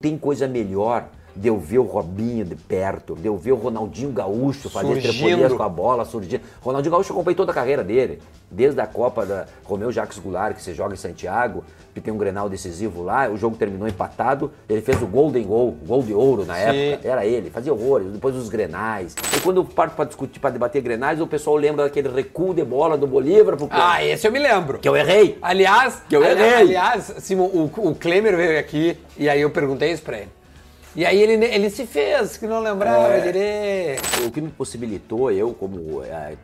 Tem coisa melhor de eu ver o Robinho de perto, de eu ver o Ronaldinho Gaúcho fazer trepolias com a bola, surgindo. Ronaldinho Gaúcho eu acompanhei toda a carreira dele, desde a Copa da Romeu Jacques Goulart, que se joga em Santiago, que tem um Grenal decisivo lá, o jogo terminou empatado, ele fez o Golden Goal, gol de ouro na Sim. época, era ele, fazia horrores, depois os Grenais. E quando eu parto para discutir, para debater Grenais, o pessoal lembra daquele recuo de bola do Bolívar pro Ah, esse eu me lembro. Que eu errei. Aliás, que eu errei. Aliás, Simon, o, o Klemer veio aqui e aí eu perguntei isso para ele. E aí ele, ele se fez, que não lembrava é, direito. O que me possibilitou, eu como é,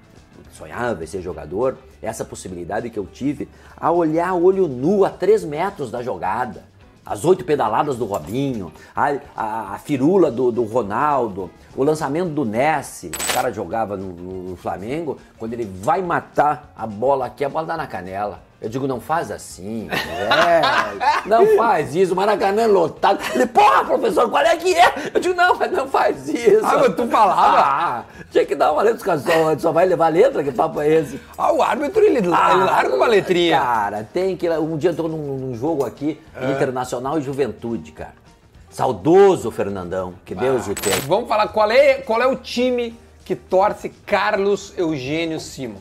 sonhava em ser jogador, essa possibilidade que eu tive a olhar olho nu a três metros da jogada. As oito pedaladas do Robinho, a, a, a firula do, do, Ronaldo, o lançamento do Nessi. O cara jogava no, no Flamengo, quando ele vai matar a bola aqui, a bola dá na canela. Eu digo, não faz assim, é, não faz isso, Maracanã lotado. Ele, porra, professor, qual é que é? Eu digo, não, mas não faz isso. Ah, mas tu falava? Ah, tinha que dar uma letra, os só, só vai levar letra, que papo é esse? Ah, o árbitro, ele, ah, ele larga uma letrinha. Cara, tem que, um dia eu tô num, num jogo aqui, é. Internacional e Juventude, cara. Saudoso Fernandão, que Deus ah, o tenha. Vamos falar, qual é, qual é o time que torce Carlos Eugênio Simon?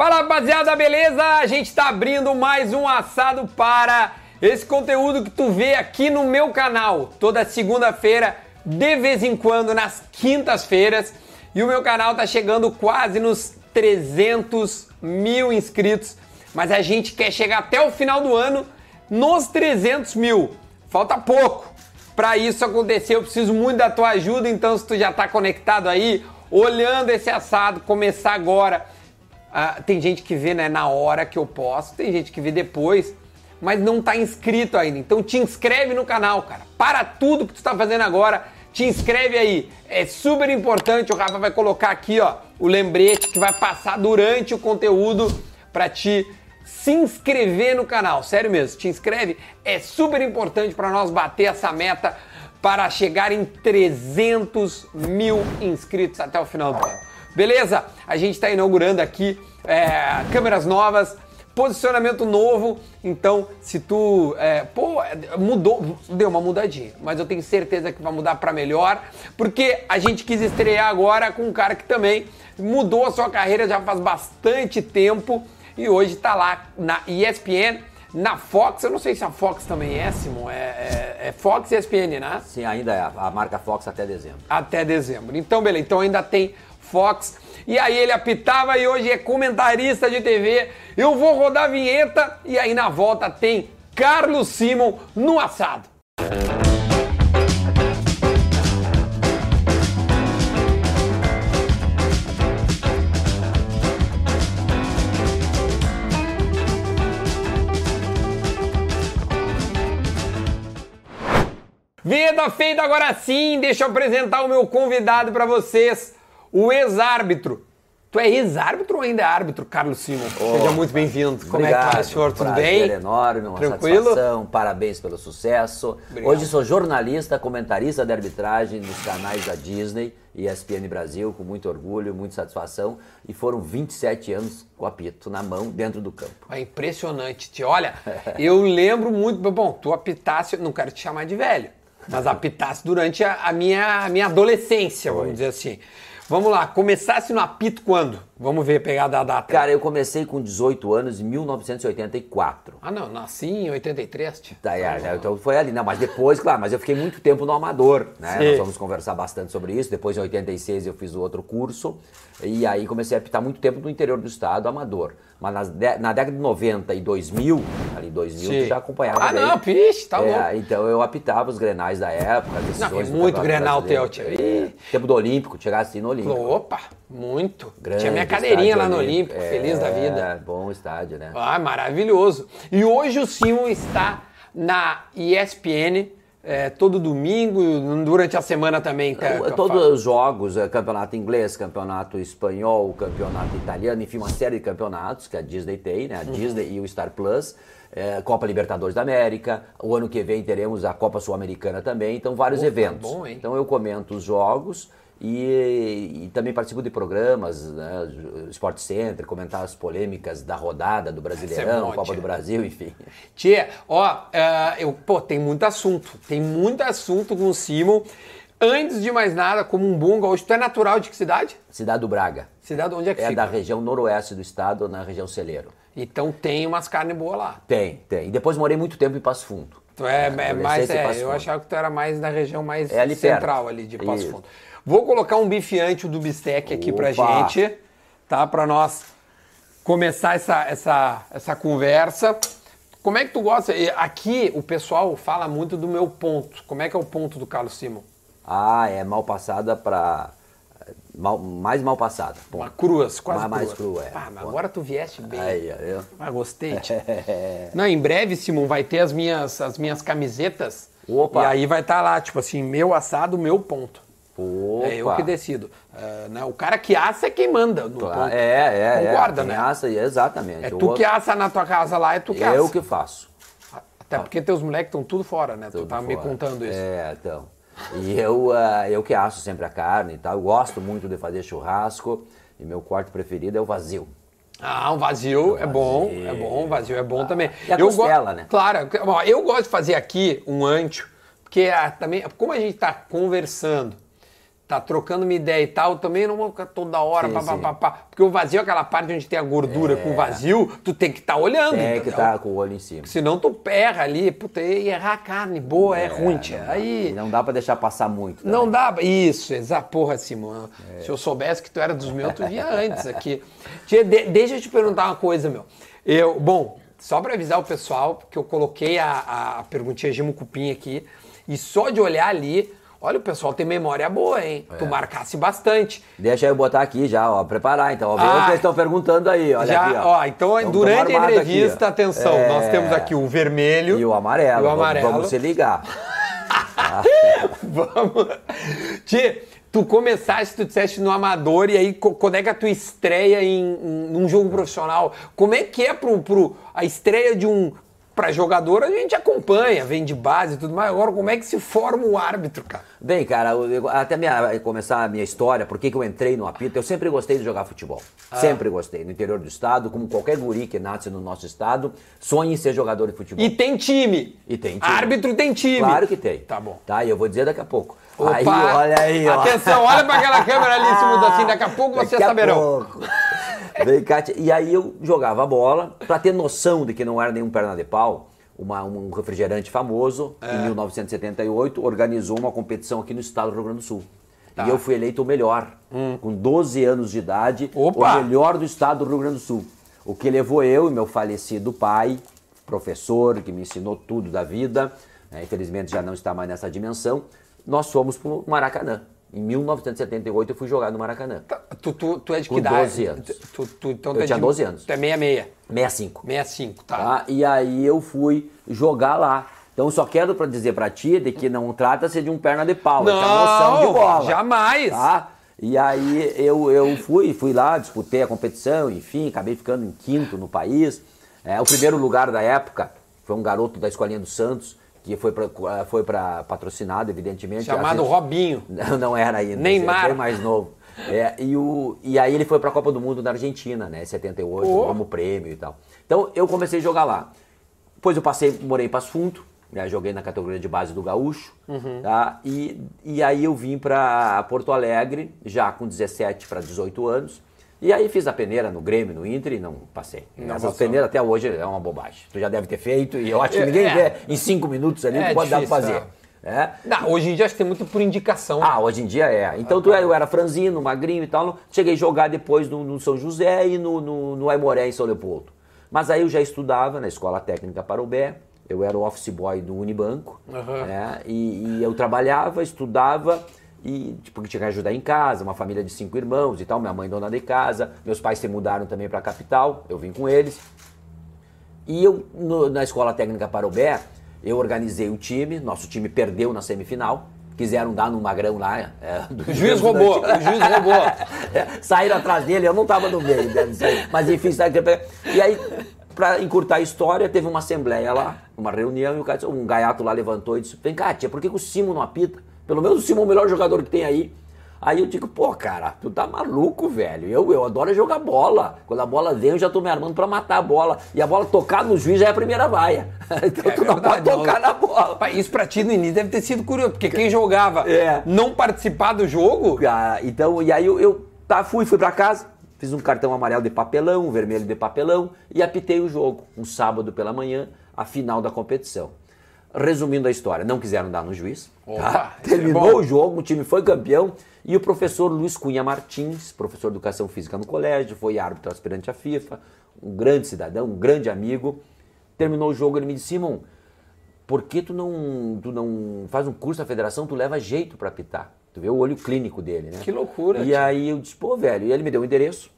Fala rapaziada, beleza? A gente tá abrindo mais um assado para esse conteúdo que tu vê aqui no meu canal toda segunda-feira, de vez em quando nas quintas-feiras. E o meu canal tá chegando quase nos 300 mil inscritos, mas a gente quer chegar até o final do ano nos 300 mil. Falta pouco. Para isso acontecer, eu preciso muito da tua ajuda, então se tu já tá conectado aí, olhando esse assado começar agora ah, tem gente que vê né, na hora que eu posto, tem gente que vê depois, mas não está inscrito ainda. Então te inscreve no canal, cara. Para tudo que tu está fazendo agora, te inscreve aí. É super importante. O Rafa vai colocar aqui, ó, o lembrete que vai passar durante o conteúdo para te se inscrever no canal. Sério mesmo, te inscreve. É super importante para nós bater essa meta para chegar em 300 mil inscritos até o final do ano. Beleza? A gente está inaugurando aqui é, câmeras novas, posicionamento novo. Então, se tu. É, pô, mudou, deu uma mudadinha, mas eu tenho certeza que vai mudar para melhor, porque a gente quis estrear agora com um cara que também mudou a sua carreira já faz bastante tempo e hoje está lá na ESPN. Na Fox, eu não sei se a Fox também é, Simon, é, é, é Fox e ESPN, né? Sim, ainda é. A marca Fox até dezembro. Até dezembro. Então, beleza. Então ainda tem Fox. E aí ele apitava e hoje é comentarista de TV. Eu vou rodar a vinheta e aí na volta tem Carlos Simon no assado. Vinheta feita agora sim, deixa eu apresentar o meu convidado para vocês o ex-árbitro. Tu é ex-árbitro ou ainda é árbitro, Carlos Simon? Oh, Seja muito bem-vindo. Como é que tá, senhor? Tudo bem? enorme, uma Tranquilo? satisfação. Parabéns pelo sucesso. Obrigado. Hoje sou jornalista, comentarista de arbitragem nos canais da Disney e ESPN Brasil, com muito orgulho, muita satisfação. E foram 27 anos com o apito na mão, dentro do campo. É impressionante. Olha, eu lembro muito... Bom, tu apitasse... Não quero te chamar de velho, mas apitasse durante a, a minha, a minha adolescência, vamos dizer assim. Vamos lá, começasse no apito quando? Vamos ver, pegar da data. Cara, eu comecei com 18 anos em 1984. Ah, não, nasci em 83, tia. Tá, é, então foi ali, não, mas depois, claro, mas eu fiquei muito tempo no amador, né? Sim. Nós vamos conversar bastante sobre isso. Depois, em 86, eu fiz o outro curso. E aí comecei a apitar muito tempo no interior do estado, amador. Mas de, na década de 90 e 2000, ali 2000, Sim. já acompanhava. Ah, não, pixe, tá é, bom. Então eu apitava os grenais da época, não, muito grenal teu, tia. É, tempo do Olímpico, chegasse assim no Olímpico. Opa, muito. Grande Tinha minha cadeirinha lá no Olímpico, é, feliz da vida. bom estádio, né? Ah, maravilhoso. E hoje o Simon está na ESPN, é, todo domingo, durante a semana também. Tá, Todos os jogos, é, campeonato inglês, campeonato espanhol, campeonato italiano, enfim, uma série de campeonatos que a Disney tem, né? A uhum. Disney e o Star Plus. É, Copa Libertadores da América. O ano que vem teremos a Copa Sul-Americana também. Então, vários eventos. Bom, então, eu comento os jogos E, e também participo de programas, né, Sport Center, comentar as polêmicas da rodada do Brasileirão, bom, Copa tia. do Brasil, enfim. Tia, ó, eh, eu, pô, tem muito assunto. Tem muito assunto com o Simon. Antes de mais nada, como um bom gaúcho, tu é natural de que cidade? Cidade do Braga. Cidade onde é que É fica? da região noroeste do estado, na região Celeiro. Então tem umas carnes boas lá. Tem, tem. E depois morei muito tempo em Passo Fundo. Tu é, é adolescência mais, é, eu achava que tu era mais da região mais É ali central perto. ali de Passo Isso. Fundo. Vou colocar um bife ancho do bistec aqui pra Opa! gente, tá? Pra nós começar essa, essa, essa conversa. Como é que tu gosta? Aqui o pessoal fala muito do meu ponto. Como é que é o ponto do Carlos Simon? Ah, é mal passada pra. Mal, mais mal passada. Bom, Uma cruas, quase Mais- mais crua. é. Ah, mas agora tu vieste bem. aí, eu. Ah, gostei. Não, em breve, Simon, vai ter as minhas, as minhas camisetas. Opa! E aí vai estar lá, tipo assim, meu assado, meu ponto. Opa. É eu que decido. É, né, O cara que assa é quem manda no Claro, ponto. É, é, Concorda, é. né? Assa, exatamente. É Eu tu que assa na tua casa lá, é tu que assa. Eu que faço. Até porque teus moleques estão tudo fora, né? tu Tudo tava me fora. contando isso. É, então. E eu, ah, eu que asso sempre a carne e tal. Eu gosto muito de fazer churrasco. E meu corte preferido é o vazio. Ah, um vazio é bom, vazio. é bom, um vazio é bom também. E a eu costela, né? Claro, eu gosto de fazer aqui um ancho, porque ah, também, como a gente tá conversando, tá trocando uma ideia e tal, também não vou ficar toda hora, Sim, pá, sim. pá, pá. porque o vazio é aquela parte onde tem a gordura com o vazio, tu tem que estar olhando, É que entendeu? tá com o olho em cima. Senão tu erra ali, puta, e errar a carne boa é, ruim, tia. Aí... Não dá pra deixar passar muito. Não também. dá. Isso, essa porra, Simão. É. Se eu soubesse que tu era dos meus, tu vinha antes aqui. Tia, de- deixa eu te perguntar uma coisa, meu. Eu, bom, só pra avisar o pessoal, que eu coloquei a, a perguntinha Gimo Cupim aqui, e só de olhar ali, olha, o pessoal tem memória boa, hein? Tu marcasse bastante. Deixa eu botar aqui já, ó, preparar então. Ó, Ah, eles estão perguntando aí, olha Já, aqui, ó. ó, então Tamo- durante a aqui, entrevista, ó. atenção, É. nós temos aqui o vermelho E o amarelo. e o Vamos- amarelo. Vamos se ligar. Vamos. Tia, tu começaste, tu disseste no amador, e aí quando é que a tua estreia em, em- num jogo profissional? Como é que é pro, pro, a estreia de um. Pra jogador, a gente acompanha, vem de base e tudo mais. Agora, como é que se forma o árbitro, cara? Bem, cara, eu- até minha- começar a minha história, por que eu entrei no apito, eu sempre gostei de jogar futebol. Ah. Sempre gostei. No interior do estado, como qualquer guri que nasce no nosso estado, sonha em ser jogador de futebol. E tem time. E tem time. Árbitro tem time. Claro que tem. Tá bom. Tá, e eu vou dizer daqui a pouco. Opa! Aí, olha aí, ó. Atenção, olha pra aquela câmera ali, se muda assim, daqui a pouco vocês Daqui a saberão. pouco. Vem cá, tia. e aí eu jogava bola, pra ter noção de que não era nenhum perna de pau, uma- um refrigerante famoso, É. em 1978, organizou uma competição aqui no estado do Rio Grande do Sul. Tá. E eu fui eleito o melhor, com 12 anos de idade, Opa! o melhor do estado do Rio Grande do Sul. O que levou eu e meu falecido pai, professor, que me ensinou tudo da vida, né, infelizmente já não está mais nessa dimensão, nós fomos para o Maracanã. Em 1978 eu fui jogar no Maracanã. Tá, Tu, tu, tu é de que Com idade? 12 anos. Tu, tu- então Eu é tinha de- 12 anos. Tu é 66. 65. 65, tá. Tá? E aí eu fui jogar lá. Então só quero para dizer pra ti de que não trata-se de um perna de pau, é é noção de Não, bola. jamais. Tá? E aí eu, eu fui, fui lá, disputei a competição, enfim, acabei ficando em quinto no país. É, o primeiro lugar da época foi um garoto da Escolinha dos Santos, que foi para foi pra patrocinado, evidentemente. Chamado gente- Robinho. Não, não era ainda. Neymar. Mais novo. É, e, o, e aí ele foi para a Copa do Mundo na Argentina, né? em 78, Oh. como prêmio e tal. Então eu comecei a jogar lá. Depois eu passei, morei em Passo Fundo, né? joguei na categoria de base do Gaúcho. Uhum. Tá? E, e aí eu vim para Porto Alegre, já com 17 para 18 anos. E aí fiz a peneira no Grêmio, no Inter e não passei. Não Essas passou. peneiras até hoje é uma bobagem. Tu já deve ter feito e eu acho que É, ninguém é. vê em cinco minutos ali, É tu pode dar pra difícil, fazer. É. Não, hoje em dia acho que tem muito por indicação. Ah, hoje em dia é. Então tu, era- eu era franzino, magrinho e tal. Cheguei a jogar depois no, no São José e no, no, no Aimoré, em São Leopoldo. Mas aí eu já estudava na Escola Técnica Parobé. Eu era o office boy do Unibanco. Né? E, e eu trabalhava, estudava e tipo, tinha que ajudar em casa, uma família de cinco irmãos e tal. Minha mãe dona de casa. Meus pais se mudaram também para a capital. Eu vim com eles. E eu, no- na Escola Técnica Parobé, eu organizei o time, nosso time perdeu na semifinal. Quiseram dar no magrão lá. é, do O juiz roubou, o juiz roubou. É, Saíram atrás dele, eu não estava no meio, né, mas enfim, sabe que- e aí, para encurtar a história, teve uma assembleia lá, uma reunião, e o cara, um gaiato lá levantou e disse: Vem cá, tia, por que, que o Simon não apita? Pelo menos o Simon é o melhor jogador que tem aí. Aí eu digo, pô, cara, tu tá maluco, velho. Eu, eu adoro jogar bola. Quando a bola vem, eu já tô me armando pra matar a bola. E a bola tocar no juiz já é a primeira vaia. Então É tu não verdade, pode tocar não. na bola. Pai, Isso pra ti no início deve ter sido curioso, porque quem jogava É. não participar do jogo, Ah, então, e aí eu, eu tá, fui, fui pra casa, fiz um cartão amarelo de papelão, um vermelho de papelão e apitei o jogo, um sábado pela manhã, a final da competição. Resumindo a história, não quiseram dar no juiz. Opa, tá? isso é. Terminou o jogo, o time foi campeão e o professor Luiz Cunha Martins, professor de educação física no colégio, foi árbitro aspirante à FIFA, um grande cidadão, um grande amigo. Terminou o jogo, ele me disse, Simon, por que tu não, tu não faz um curso na federação, tu leva jeito pra apitar? Tu vê o olho clínico dele, né? Que loucura, E tio. aí eu disse, pô, velho, e ele me deu o endereço.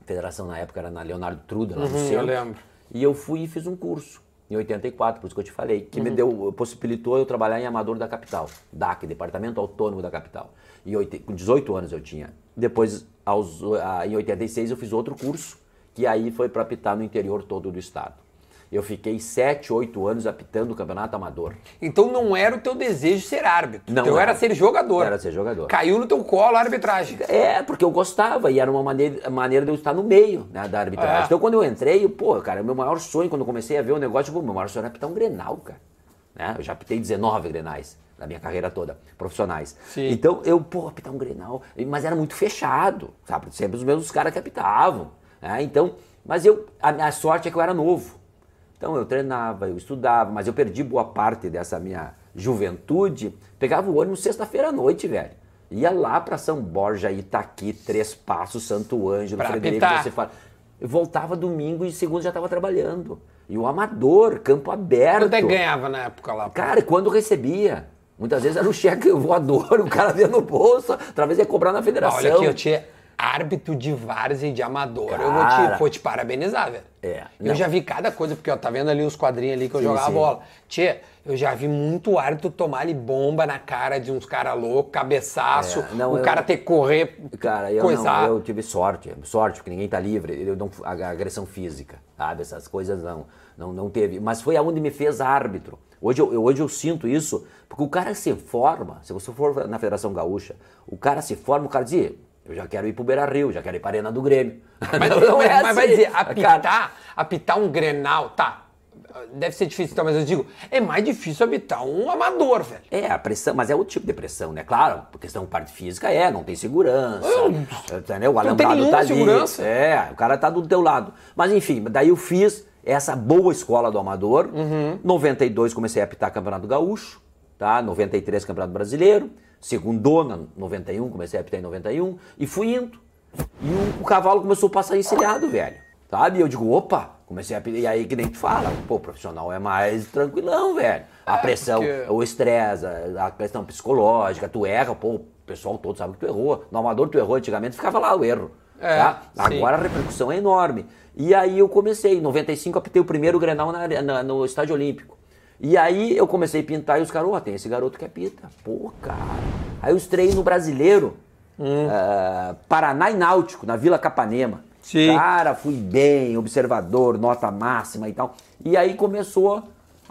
A federação na época era na Leonardo Truda, lá no Uhum, eu centro. lembro. E eu fui e fiz um curso, em 84, por isso que eu te falei, que Uhum. me deu, possibilitou eu trabalhar em Amador da Capital, DAC, Departamento Autônomo da Capital. E com 18 anos eu tinha. Depois, aos, ah, em 86, eu fiz outro curso, que aí foi para apitar no interior todo do estado. Eu fiquei 7, 8 anos apitando o campeonato amador. então não era o teu desejo ser árbitro. Não então era. era. ser jogador. Era ser jogador. Caiu no teu colo a arbitragem. É, porque eu gostava e era uma maneira, maneira de eu estar no meio né, da arbitragem. É. Então quando eu entrei, pô, cara, o meu maior sonho, quando eu comecei a ver o negócio, pô, meu maior sonho era apitar um Grenal, cara. Né? Eu já apitei 19 Grenais na minha carreira toda, profissionais. Sim. Então eu, pô, apitar um Grenal, mas era muito fechado, sabe? Sempre os mesmos caras que apitavam. né? Então, mas eu, a minha sorte é que eu era novo. Então eu treinava, eu estudava, mas eu perdi boa parte dessa minha juventude. Pegava o ônibus sexta-feira à noite, velho. Ia lá pra São Borja, Itaqui, Três Passos, Santo Ângelo, Pra Frederico, apitar. você fala. Eu voltava domingo e segunda já estava trabalhando. E o amador, campo aberto. Quanto é ganhava na época lá? Cara, quando recebia? Muitas vezes era um cheque voador, o cara via no bolso, outra vez ia cobrar na federação. olha aqui, eu tinha árbitro de várzea e de amador. eu vou Cara. te, vou te parabenizar, velho. É, Eu não. já vi cada coisa, porque ó, tá vendo ali uns quadrinhos ali que eu Sim, jogava sim. bola. Tchê, eu já vi muito árbitro tomar ali bomba na cara de uns caras loucos, cabeçaço, É, não, o eu- cara ter que correr, Cara, eu, coisar. não, eu tive sorte, sorte, porque ninguém tá livre, eu não, agressão física, sabe? Essas coisas não, não, não teve. Mas foi aonde me fez árbitro. Hoje eu- hoje eu sinto isso, porque o cara se forma, se você for na Federação Gaúcha, o cara se forma, o cara diz, eu já quero ir pro Beira Rio, já quero ir pra Arena do Grêmio. Mas, Não é mas- mas vai assim. dizer, Cara, apitar, apitar um Grenal, tá. Deve ser difícil, então, mas eu digo, é mais difícil apitar um amador, velho. É, a pressão, mas é outro tipo de pressão, né? Claro, por questão de parte física é, não tem segurança, entendeu? O. Não tem alambrado tá ali. segurança. É, o cara tá do teu lado. Mas enfim, daí eu fiz essa boa escola do amador. Uhum. 92 comecei a apitar Campeonato Gaúcho, tá? 93 Campeonato Brasileiro, segundona, 91, comecei a apitar em 91 e fui indo. E o, o cavalo começou a passar encilhado, velho. Sabe? E eu digo, opa, comecei a apitar. E aí que nem tu fala, pô, o profissional é mais tranquilão, velho. A pressão, porque- o estresse, a questão psicológica, tu erra, pô, o pessoal todo sabe que tu errou. No amador tu errou antigamente, ficava lá o erro. É, tá? Agora a repercussão é enorme. E aí eu comecei, em 95 apitei o primeiro Grenal na, na- no Estádio Olímpico. E aí eu comecei a pintar e os caras, ó, tem esse garoto que apita. Pô, cara. Aí eu estrei no Brasileiro, Hum. ah, Paraná e Náutico, na Vila Capanema. Sim. Cara, fui bem, observador, nota máxima e tal. E aí começou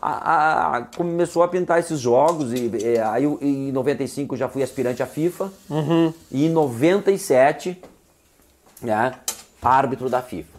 a, a- começou a pintar esses jogos. E, e aí eu- em 95 eu já fui aspirante à FIFA. Uhum. E em 97, né, árbitro da FIFA.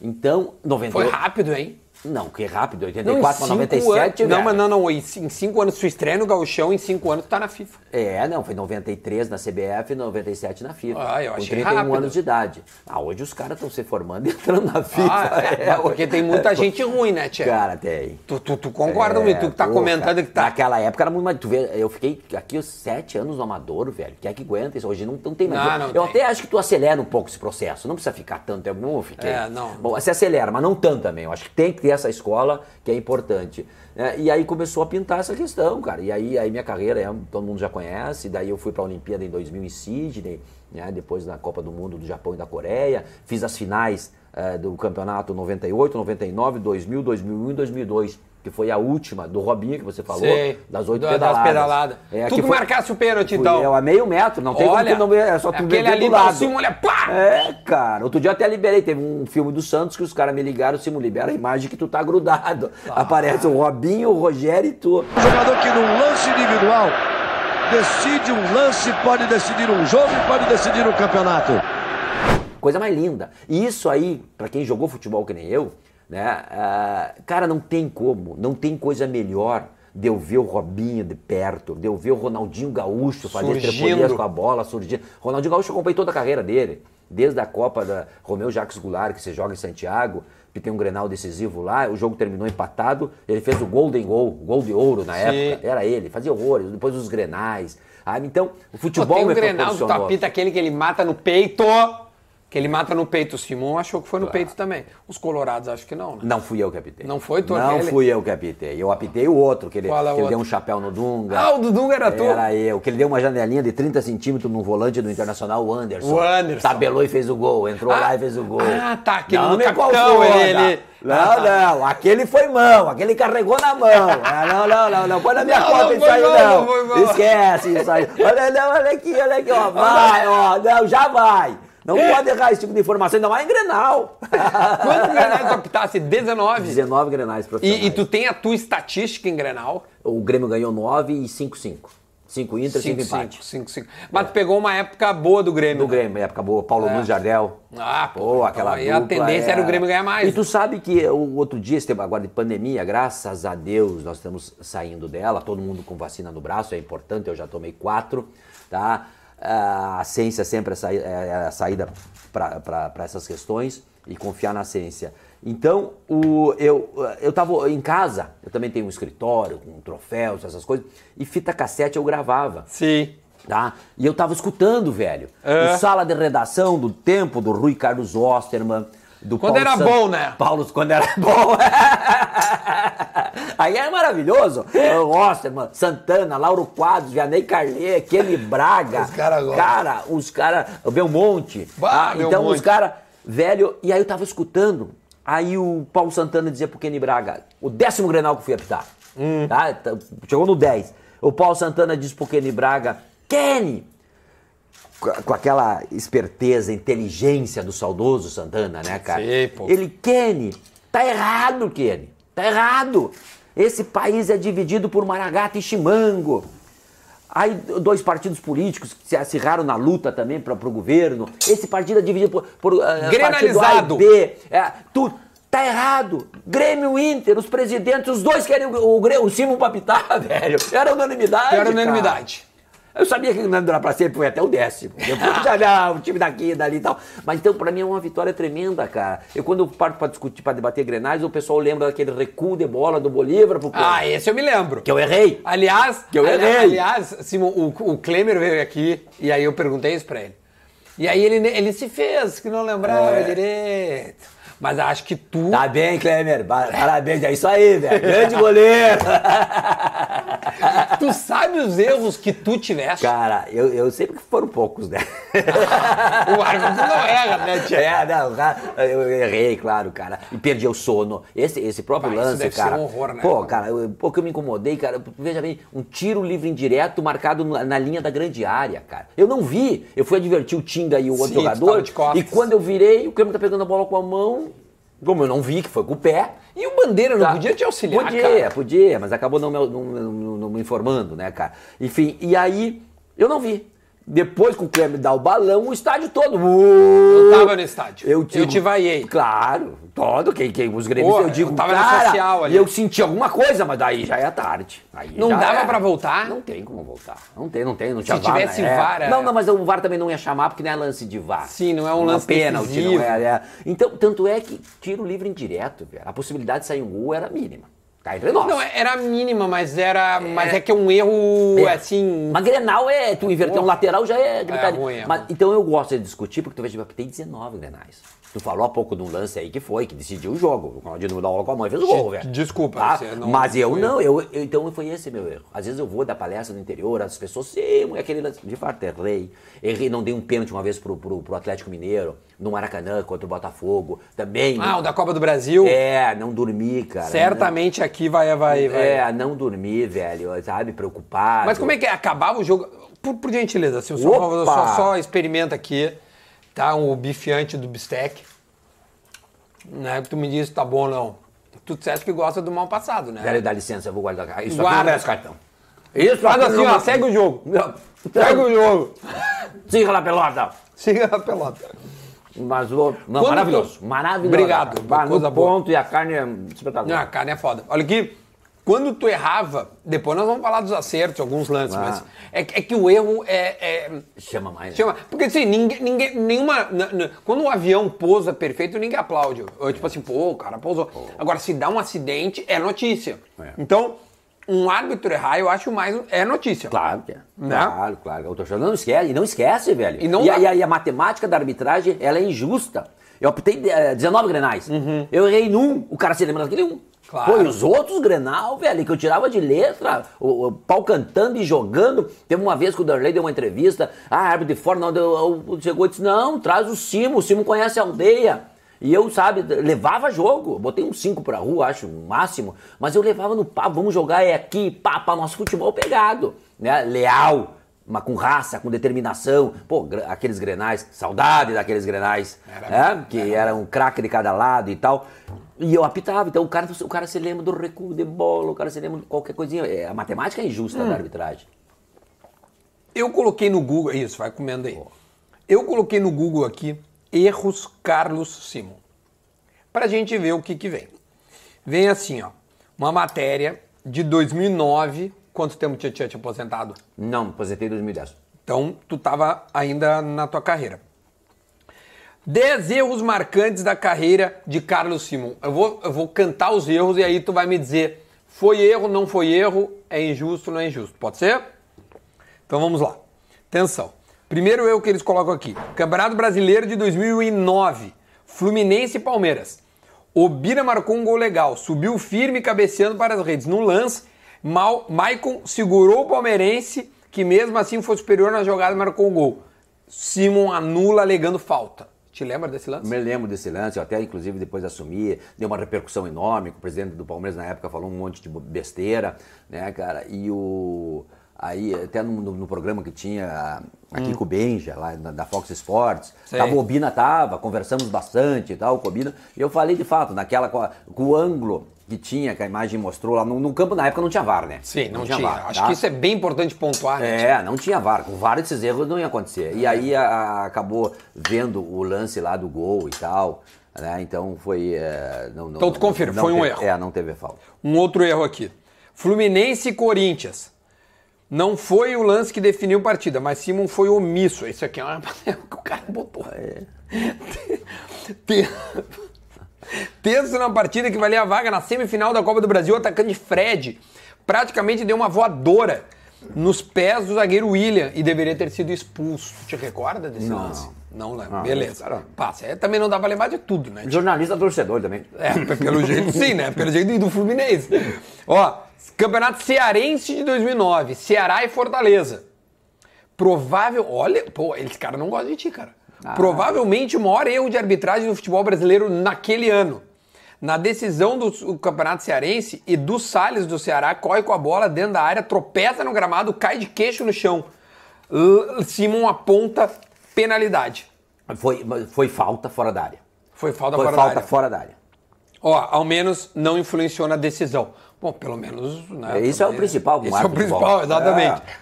Então, 98. Foi rápido, hein? Não, que rápido, Não, em 84 para cinco 97, anos, não, mas não, não. Em cin- em cinco anos tu estreia no Gauchão, em cinco anos tu tá na FIFA. É, não, foi 93 na CBF e 97 na FIFA. Ah, eu com achei 31 rápido. anos de idade. Ah, hoje os caras estão se formando e entrando na FIFA. Ah, é, porque tem muita gente ruim, né, Tia? Cara, tem. Tu, tu, tu concorda comigo? Tu que tá pô, comentando cara, que tá. Naquela época era muito mais. Tu vê, eu fiquei aqui os sete anos no Amador, velho. Quem é que aguenta isso? Hoje não, não tem mais. Não, eu não eu tem. até acho que tu acelera um pouco esse processo. Não precisa ficar tanto tempo. Não, fiquei. É, não. Bom, se acelera, mas não tanto também. Eu acho que tem que ter essa escola que é importante. É, e aí começou a pintar essa questão, cara. E aí, aí minha carreira, é, todo mundo já conhece. Daí eu fui pra Olimpíada em 2000 em Sydney, né, depois na Copa do Mundo do Japão e da Coreia. Fiz as finais eh, do campeonato 98, 99, 2000, 2001 e 2002. Que foi a última do Robinho que você falou, Sei. das oito Das pedaladas. pedaladas. É, Tu que foi- marcasse o pênalti, então. eu a meio metro, não tem Olha, como tu não é só tu ver ali do pra lado. cima, olha, pá! É, cara. Outro dia eu até liberei. Teve um filme do Santos que os caras me ligaram, Simo, libera a imagem que tu tá grudado. Ah. Aparece o Robinho, o Rogério e tu. Um jogador que num lance individual decide um lance, pode decidir um jogo e pode decidir um campeonato. Coisa mais linda. E isso aí, para quem jogou futebol que nem eu, né? Uh, cara, não tem como, não tem coisa melhor de eu ver o Robinho de perto, de eu ver o Ronaldinho Gaúcho fazer trepolias com a bola, surgindo. Ronaldinho Gaúcho eu acompanhei toda a carreira dele, desde a Copa da Romeu Jacques Goulart, que se joga em Santiago, que tem um Grenal decisivo lá, o jogo terminou empatado, ele fez o Golden Goal, gol de ouro na Sim. época, era ele, fazia horrores, depois os Grenais. Ah, então, o futebol Pô, tem um Grenal do Tapita, aquele que ele mata no peito que ele mata no peito. O Simon achou que foi no claro. peito também. Os colorados acho que não, né? Não fui eu que apitei. Não foi tu Não fui eu que apitei. Eu apitei o outro, que ele, Qual é que ele deu um chapéu no Dunga. Ah, o do Dunga era tu? Era eu. Que ele deu uma janelinha de 30 centímetros no volante do Internacional, o Anderson. O Anderson. Tabelou e fez o gol. Entrou ah, lá e fez o gol. Ah, tá. Aquele não, no capitão, ele... Não, ah, tá. não, aquele foi mão, aquele carregou na mão. Ah, não, não, não, não, põe na minha não, conta isso aí, não. não Esquece isso aí. Olha, não, olha aqui, olha aqui, ó. Vai, ó, não, já vai. Não é. pode errar esse tipo de informação, ainda mais em Grenal. Quantos Grenais tu optasse? 19? 19 Grenais profissionais. E, e, tu tem a tua estatística em Grenal? O Grêmio ganhou 9 e 5-5. 5 Inter, 5 empate. 5, 5. Mas é. tu pegou uma época boa do Grêmio. Do né? Grêmio, época boa. Paulo é. Nunes Jardel. Ah, pô, aquela E a tendência é... era o Grêmio ganhar mais. E tu sabe que o outro dia, esse tempo agora de pandemia, graças a Deus, nós estamos saindo dela, todo mundo com vacina no braço, é importante, eu já tomei quatro, tá? A ciência sempre é, é a saída para essas questões e confiar na ciência. Então, o, eu estava em casa, eu também tenho um escritório com troféus, essas coisas, e fita cassete eu gravava. Sim. Tá? E eu estava escutando, velho. É. sala de redação do tempo do Rui Carlos Osterman, do quando Paulo era San... bom, né? Paulo, quando era bom. Aí é maravilhoso. O Osterman, Santana, Lauro Quadros, Vianney Carlê, Kelly Braga. Os caras Cara, os caras. O Belmonte. Bah, ah, então, os caras, velho. E aí eu tava escutando. Aí o Paulo Santana dizia pro Kenny Braga, o décimo Grenal que fui apitar. Hum. Tá? Chegou no 10. O Paulo Santana disse pro Kenny Braga, Kenny, com aquela esperteza, inteligência do saudoso Santana, né, cara? Sim, pô. Ele, Kenny, tá errado, Kenny. Tá errado. Esse país é dividido por Maragata e Chimango. Aí dois partidos políticos que se acirraram na luta também para o governo. Esse partido é dividido por, por uh, Grenalizado. B. É, tu, tá errado. Grêmio Inter, os presidentes, os dois querem o, o, o, o Simon Papitar, velho. Era unanimidade. Era unanimidade. Cara. Eu sabia que não ia durar pra sempre, foi até o décimo. Depois já não, o time daqui, dali e tal. Mas então, pra mim é uma vitória tremenda, cara. Eu quando eu parto pra discutir, pra debater Grenais, o pessoal lembra daquele recuo de bola do Bolívar. Porque... Ah, esse eu me lembro. Que eu errei. Aliás, que eu errei. Aliás, Simon, o, o Klemer veio aqui e aí eu perguntei isso pra ele. E aí ele, ele se fez, que não lembrava é. direito. Mas acho que tu. Tá bem, Klemer. Parabéns. É isso aí, velho. Grande goleiro. tu sabe os erros que tu tiveste? Cara, eu, eu sei que foram poucos, né? o árbitro não erra, né, tia? É, não, eu errei, claro, cara. E perdi o sono. Esse, esse próprio Pai, lance, cara. Um horror, né? Pô, cara, eu, pô, que eu me incomodei, cara. Veja bem, um tiro livre indireto marcado na, linha da grande área, cara. Eu não vi. Eu fui advertir o Tinga e o outro Sim, jogador. E quando eu virei, o Câmbio tá pegando a bola com a mão como eu não vi que foi com o pé. E o Bandeira não tá. podia te auxiliar, Podia, cara. podia, mas acabou não me, não, não, não me informando, né, cara? Enfim, e aí eu não vi. Depois que o Cleber dá o balão, o estádio todo. Uh, eu tava no estádio. Eu, eu te vaiei. Claro, todo. Quem, quem, os gremistas, eu digo, eu tava cara, social ali. E eu senti alguma coisa, mas daí já é tarde. Aí não dava para voltar? Não tem como voltar. Não tem, não tem, não tinha Se VAR. Se tivesse né? VAR. É. Não, não, mas o VAR também não ia chamar porque não é lance de VAR. Sim, não é um lance pênalti. Não é, é. Então, tanto é que tiro livre indireto, velho. A possibilidade de sair um gol era mínima. Cá entre nós. Não, era mínima, mas era. É, mas é que é um erro é. assim. Mas Grenal é. Tu inverter um lateral já é gritaria. É ruim, é mas, então eu gosto de discutir, porque tu veja, tem 19 Grenais. Tu falou há pouco de um lance aí que foi, que decidiu o jogo. O Ronaldinho mudou aula com a mãe fez o gol, velho. Desculpa, tá? não, Mas eu não, eu, eu, então foi esse meu erro. Às vezes eu vou dar palestra no interior, as pessoas, sim, aquele lance. De fato, errei. Errei, não dei um pênalti uma vez pro, pro, pro Atlético Mineiro, no Maracanã, contra o Botafogo. Também. Ah, o da Copa do Brasil? É, não dormi, cara. Certamente não, aqui vai, vai, vai. É, não dormi, velho, sabe? Preocupado. Mas como é que é? Acabava o jogo. Por, por gentileza, assim, só, só, só experimenta aqui, tá? Um bifiante do bistec né? Tu me disse, tá bom não. Tu disseste que gosta do mal passado, né? Velho, dá licença, eu vou guardar. Isso Guarda. aqui não cartão. Isso, Faz assim, ó, não- segue o jogo. Não. Segue o jogo. Siga lá, pelota. Siga a pelota. Mas, o- não, maravilhoso. Maravilhoso. Obrigado, Bah, coisa no boa. ponto e a carne é Não, espetacular. a carne é foda. Olha aqui, quando tu errava, depois nós vamos falar dos acertos, alguns lances, Ah. mas é, que- é que o erro é- é Chama mais. Chama, porque assim, ninguém, ninguém nenhuma. quando o avião pousa perfeito, ninguém aplaude. Ou, tipo assim, pô, o cara pousou. Agora, se dá um acidente, é notícia. É. Então, um árbitro errar, eu acho mais. É notícia. Claro que é. Né? Claro, claro. Eu tô falando, não esquece. E não esquece, velho. E não e, a, e a- matemática da arbitragem, ela é injusta. Eu optei eh, 19 grenais. Eu errei num, o cara se lembra daquele um. Claro. Pô, e os outros Grenal, velho, que eu tirava de letra, o, o pau cantando e jogando. Teve uma vez que o Darley deu uma entrevista, ah, árbitro de fora, não, deu, eu- chegou e disse, não, traz o Simo, o Simo conhece a aldeia. E eu, sabe, levava jogo, botei um 5 pra rua, acho, o máximo, mas eu levava no pá, vamos jogar é aqui, pá, pá, nosso futebol pegado, né, leal, mas com raça, com determinação, pô, aqueles grenais, saudade daqueles grenais, né, que era um craque de cada lado e tal, e eu apitava, então o cara, o cara se lembra do recuo de bola, o cara se lembra de qualquer coisinha, é, a matemática é injusta da arbitragem. Eu coloquei no Google. Isso, vai comendo aí. Eu coloquei no Google aqui erros Carlos Simon. Pra gente ver o que que vem. Vem assim, ó. Uma matéria de 2009. Quanto tempo tinha, tinha te aposentado? Não, aposentei em 2010. Então, tu tava ainda na tua carreira. 10 erros marcantes da carreira de Carlos Simon. Eu vou, eu vou cantar os erros e aí tu vai me dizer foi erro, não foi erro, é injusto, não é injusto. Pode ser? Então vamos lá. Atenção. Primeiro erro que eles colocam aqui. Campeonato Brasileiro de 2009. Fluminense e Palmeiras. O Bira marcou um gol legal. Subiu firme cabeceando para as redes. No lance, Mal, Maicon segurou o palmeirense, que mesmo assim foi superior na jogada e marcou o gol. Simon anula alegando falta. Te lembra desse lance? Me lembro desse lance, eu até inclusive depois assumi, deu uma repercussão enorme, o presidente do Palmeiras na época falou um monte de besteira, né, cara? E o. Aí, até no, no- no programa que tinha aqui com o Benja, lá na- da Fox Sports, Sei. tava, o Obina tava, conversamos bastante e tal, com o Obina, e eu falei de fato, naquela, com, a- com o ângulo que tinha, que a imagem mostrou lá, no, no campo na época não tinha VAR, né? Sim, não, tinha. VAR, Acho tá? que isso é bem importante pontuar, né? É, não tinha VAR. Com VAR esses erros não iam acontecer. E aí a- a- acabou vendo o lance lá do gol e tal. Né? Então foi. é, não, não- Então tu não- confirma, não foi um erro. É, não teve falta. Um outro erro aqui. Fluminense e Corinthians. Não foi o lance que definiu a partida, mas Simon foi omisso. Isso aqui é uma é o que o cara botou. Te- Tenso na partida que valia a vaga na semifinal da Copa do Brasil, o atacante Fred praticamente deu uma voadora nos pés do zagueiro William e deveria ter sido expulso. Te recorda desse Não. lance? Não lembro. Não, Beleza. cara. Passa. É, também não dá pra lembrar de tudo, né? Jornalista torcedor também. É, pelo jeito sim, né? Pelo jeito do Fluminense. Ó, Campeonato Cearense de 2009, Ceará e Fortaleza. Provável, olha, pô, eles caras não gostam de ti, cara. Provavelmente o maior erro de arbitragem do futebol brasileiro naquele ano. Na decisão do do Campeonato Cearense, Edu Salles do Ceará corre com a bola dentro da área, tropeça no gramado, cai de queixo no chão. L- Simon aponta penalidade. Foi, foi falta fora da área. Foi falta Foi fora da falta área. fora da área. Ó, ao menos não influenciou na decisão. Bom, pelo menos. Né, Isso é o também- principal do Isso é o principal, futebol. exatamente. É.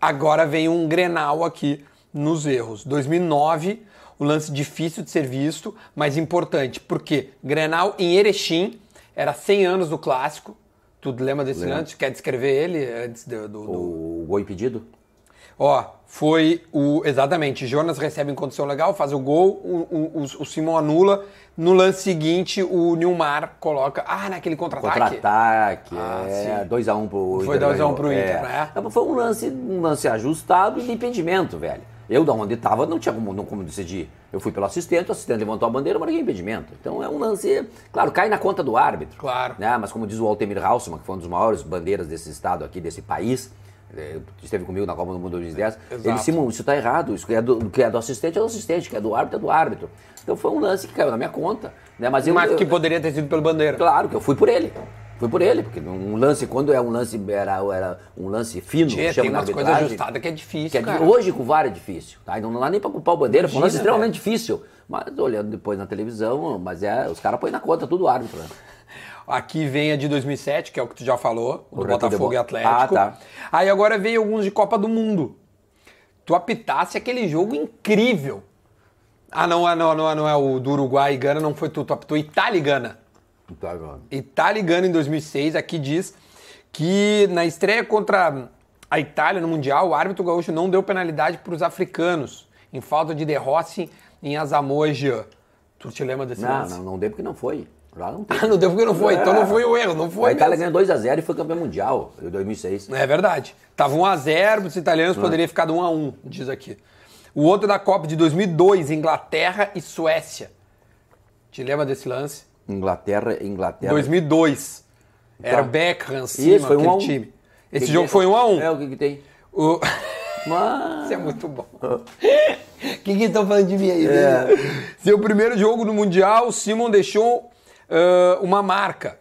Agora vem um grenal aqui nos erros. 2009, o lance difícil de ser visto, mas importante. Por quê? Grenal em Erechim, era 100 anos do clássico. Tu lembra desse lance? Quer descrever ele antes do- do- do, O gol impedido? Ó, foi o. Exatamente. Jonas recebe em condição legal, faz o gol, o, o, o- Simon anula. No lance seguinte, o Nilmar coloca. Ah, naquele contra-ataque? Contra-ataque, Ah, é. 2x1 pro Foi Inter. 2 a 1 ganhou. pro Inter, é. né? É, Foi um lance, um lance ajustado e de impedimento, velho. Eu, da onde estava, não tinha como, não, como decidir. Eu fui pelo assistente, o assistente levantou a bandeira, mas ninguém impedimento. Então é um lance, claro, cai na conta do árbitro. Claro. Né? Mas como diz o Altemir Halsman, que foi um dos maiores bandeiras desse estado aqui, desse país, esteve comigo na Copa do Mundo 2010, ele Exato. disse, "Simão, isso está errado, isso que é, do, que é do assistente é do assistente, que é do árbitro é do árbitro. Então foi um lance que caiu na minha conta. Né? Mas eu, Mas eu- que poderia ter sido pelo Bandeira. Claro que eu fui por ele. Fui por ele, porque um lance, quando é um lance, era, era um lance fino, Tchê, chama tem umas coisas ajustadas que é difícil, que é- hoje com o VAR é difícil, tá? Então não dá nem pra culpar o Bandeira, foi um lance extremamente difícil. Mas olhando depois na televisão, mas é, os caras põem na conta tudo árbitro, né? Aqui vem a de 2007, que é o que tu já falou, o do Botafogo e Atlético. Ah, tá. Aí agora veio alguns de Copa do Mundo. Tu apitasse aquele jogo incrível. Ah, não, ah, não, não, não é o do Uruguai e Gana, não foi tu, tu apitou Itália e Gana. Tá agora. Itália e Gana em 2006, aqui diz que na estreia contra a Itália no Mundial, o árbitro gaúcho não deu penalidade para os africanos, em falta de De Rossi em Jean. Tu te lembra desse Não, lance? não, não deu porque não foi. Lá não tem. Ah, não deu porque não foi, então não foi o erro, não foi a Itália mesmo. ganhou 2x0 e foi campeão mundial em 2006. É verdade. Tava 1x0, os italianos Ah. poderia ficar 1x1, diz aqui. O outro da Copa de 2002, Inglaterra e Suécia. Te lembra desse lance? Inglaterra, Inglaterra. 2002. Era Tá. Beckham, cima, Isso, foi aquele 1 a 1. time. Esse Que jogo que- foi 1x1. É, o que que tem? O... Isso é muito bom. O que que estão falando de mim aí? É. Seu primeiro jogo no Mundial, o Simon deixou ah, uma marca.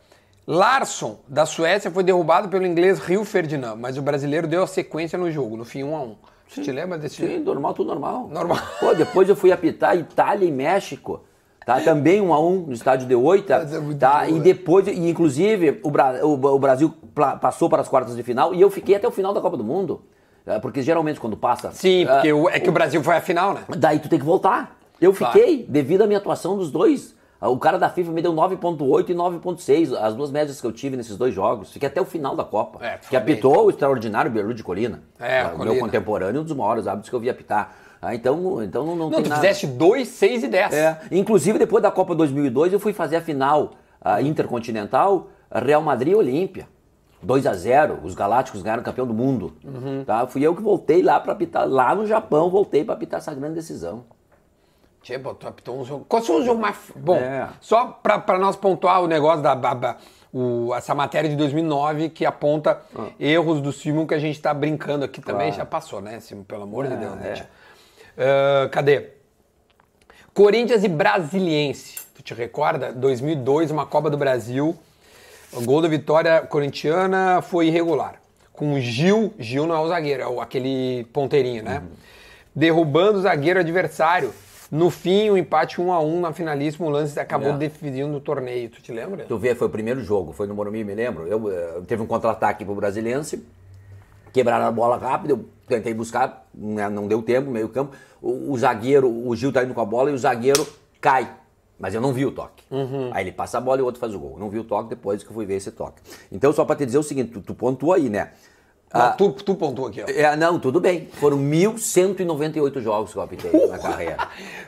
Larson, da Suécia, foi derrubado pelo inglês Rio Ferdinand, mas o brasileiro deu a sequência no jogo, no fim 1 a 1 Você te lembra desse Sim, normal, tudo normal. Normal. Pô, depois eu fui apitar Itália e México. Tá? Também um a um no estádio de Oita. Mas é muito tá? boa. E depois, e inclusive, o, Bra- o- o Brasil passou para as quartas de final e eu fiquei até o final da Copa do Mundo. É, Porque geralmente quando passa. Sim, é, porque o- é que o Brasil foi à final, né? Daí tu tem que voltar. Eu Claro. fiquei, devido à minha atuação dos dois. O cara da FIFA me deu 9.8 e 9.6, as duas médias que eu tive nesses dois jogos. Fiquei até o final da Copa. É, que apitou o extraordinário Berlu de Colina. É, o Colina. meu contemporâneo, um dos maiores hábitos que eu vi apitar. Ah, então, então não, não, Não, tem tu nada. fizeste 2, 6 e 10. É, inclusive depois da Copa 2002 eu fui fazer a final a intercontinental Real Madrid e Olímpia. 2 a 0 os Galácticos ganharam campeão do mundo. Uhum. Tá? Fui eu que voltei lá para apitar, lá no Japão, voltei para apitar essa grande decisão. Tu apitou um jogo. Qual foi jogo mais. Bom, É. só pra, pra nós pontuar o negócio da. da- o- essa matéria de 2009 que aponta erros do Simon que a gente tá brincando aqui também. Ah. Claro. Já passou, né, Simon? Pelo amor de É, Deus, né? é. Ah, cadê? Corinthians e Brasiliense. Tu te recorda? 2002, uma Copa do Brasil. O gol da vitória corintiana foi irregular. Com o Gil, Gil não é o zagueiro, é o- aquele ponteirinho, né? Derrubando o zagueiro adversário. No fim, o empate 1 a 1 na finalíssima, o lance acabou É. definindo o torneio. Tu te lembra? Tu vê, foi o primeiro jogo, foi no Morumbi, me lembro. Eu, eh, teve um contra-ataque pro Brasiliense, quebraram a bola rápido, eu tentei buscar, né, não deu tempo, meio campo. O, o zagueiro, o Gil tá indo com a bola e o zagueiro cai. Mas eu não vi o toque. Aí ele passa a bola e o outro faz o gol. Não vi o toque depois que eu fui ver esse toque. Então, só para te dizer o seguinte, tu, tu pontua aí, né? Não, tu, tu pontuou aqui, ó. É, não, tudo bem. Foram 1.198 jogos que eu apitei na carreira.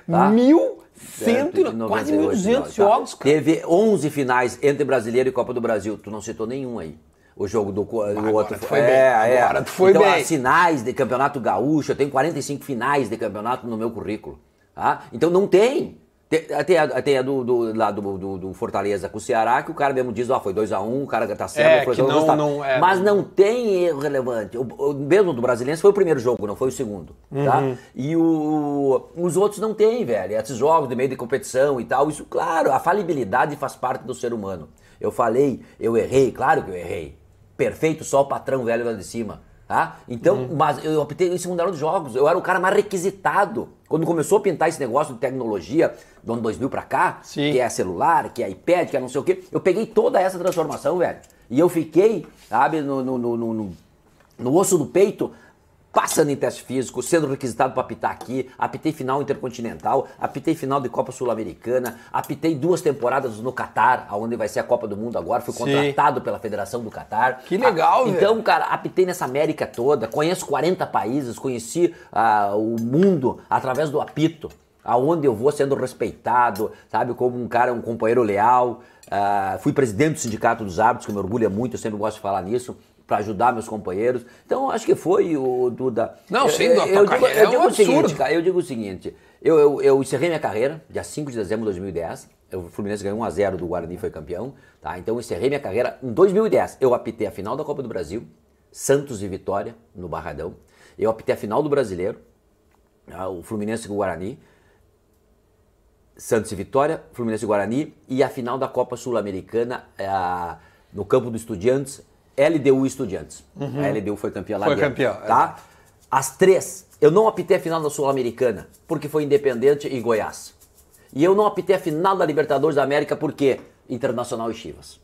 Tá? 1.100, e- quase 1.200 tá? jogos, cara. Teve 11 finais entre Brasileiro e Copa do Brasil. Tu não citou nenhum aí. O jogo do, co- do Agora outro tu foi é, bem. é. Agora tu foi então, bem. as finais de campeonato gaúcho, eu tenho 45 finais de campeonato no meu currículo. Tá? Então não tem. Tem, a, tem a do, do, lá do, do, do Fortaleza com o Ceará, que o cara mesmo diz, ó, foi 2x1, o cara tá certo, É, foi que dois a um, não- tá. não- é, Mas não tem erro relevante. O, o mesmo do Brasiliense foi o primeiro jogo, não foi o segundo. Tá? Uhum. E o, os outros não tem, velho. Esses jogos de meio de competição e tal, isso, claro, a falibilidade faz parte do ser humano. Eu falei, eu errei, claro que eu errei. Perfeito, só o patrão velho lá de cima. Tá? Então, Uhum. mas eu optei em segundo dos jogos. Eu era o cara mais requisitado. Quando começou a pintar esse negócio de tecnologia do ano 2000 pra cá, Sim. que é celular, que é iPad, que é não sei o quê, eu peguei toda essa transformação, velho. E eu fiquei, sabe, no, no, no- no- no osso do peito, passando em teste físico, sendo requisitado para apitar aqui, apitei final intercontinental, apitei final de Copa Sul-Americana, apitei duas temporadas no Catar, onde vai ser a Copa do Mundo agora, fui Sim. contratado pela Federação do Catar. Que legal, Ah, velho. Então, cara, apitei nessa América toda, conheço 40 países, conheci ah, o mundo através do apito, aonde eu vou sendo respeitado, sabe, como um cara, um companheiro leal. Ah, fui presidente do Sindicato dos Árbitros, que me orgulha muito, eu sempre gosto de falar nisso, para ajudar meus companheiros. Então, acho que foi o Duda. Não, sim, eu, eu digo, eu é digo um o seguinte, cara, eu digo o seguinte, eu, eu, eu encerrei minha carreira, dia 5 de dezembro de 2010, o Fluminense ganhou 1x0 do Guarani, foi campeão, tá? Então eu encerrei minha carreira em 2010. Eu apitei a final da Copa do Brasil, Santos e Vitória, no Barradão. Eu apitei a final do Brasileiro, tá? o Fluminense com o Guarani, Santos e Vitória, Fluminense e Guarani, e a final da Copa Sul-Americana eh, no campo do Estudiantes, LDU Estudiantes. A LDU foi campeã lá Uhum. Foi dentro, campeã, tá? As três. Eu não apitei a final da Sul-Americana, porque foi Independente e Goiás. E eu não apitei a final da Libertadores da América, porque Internacional e Chivas.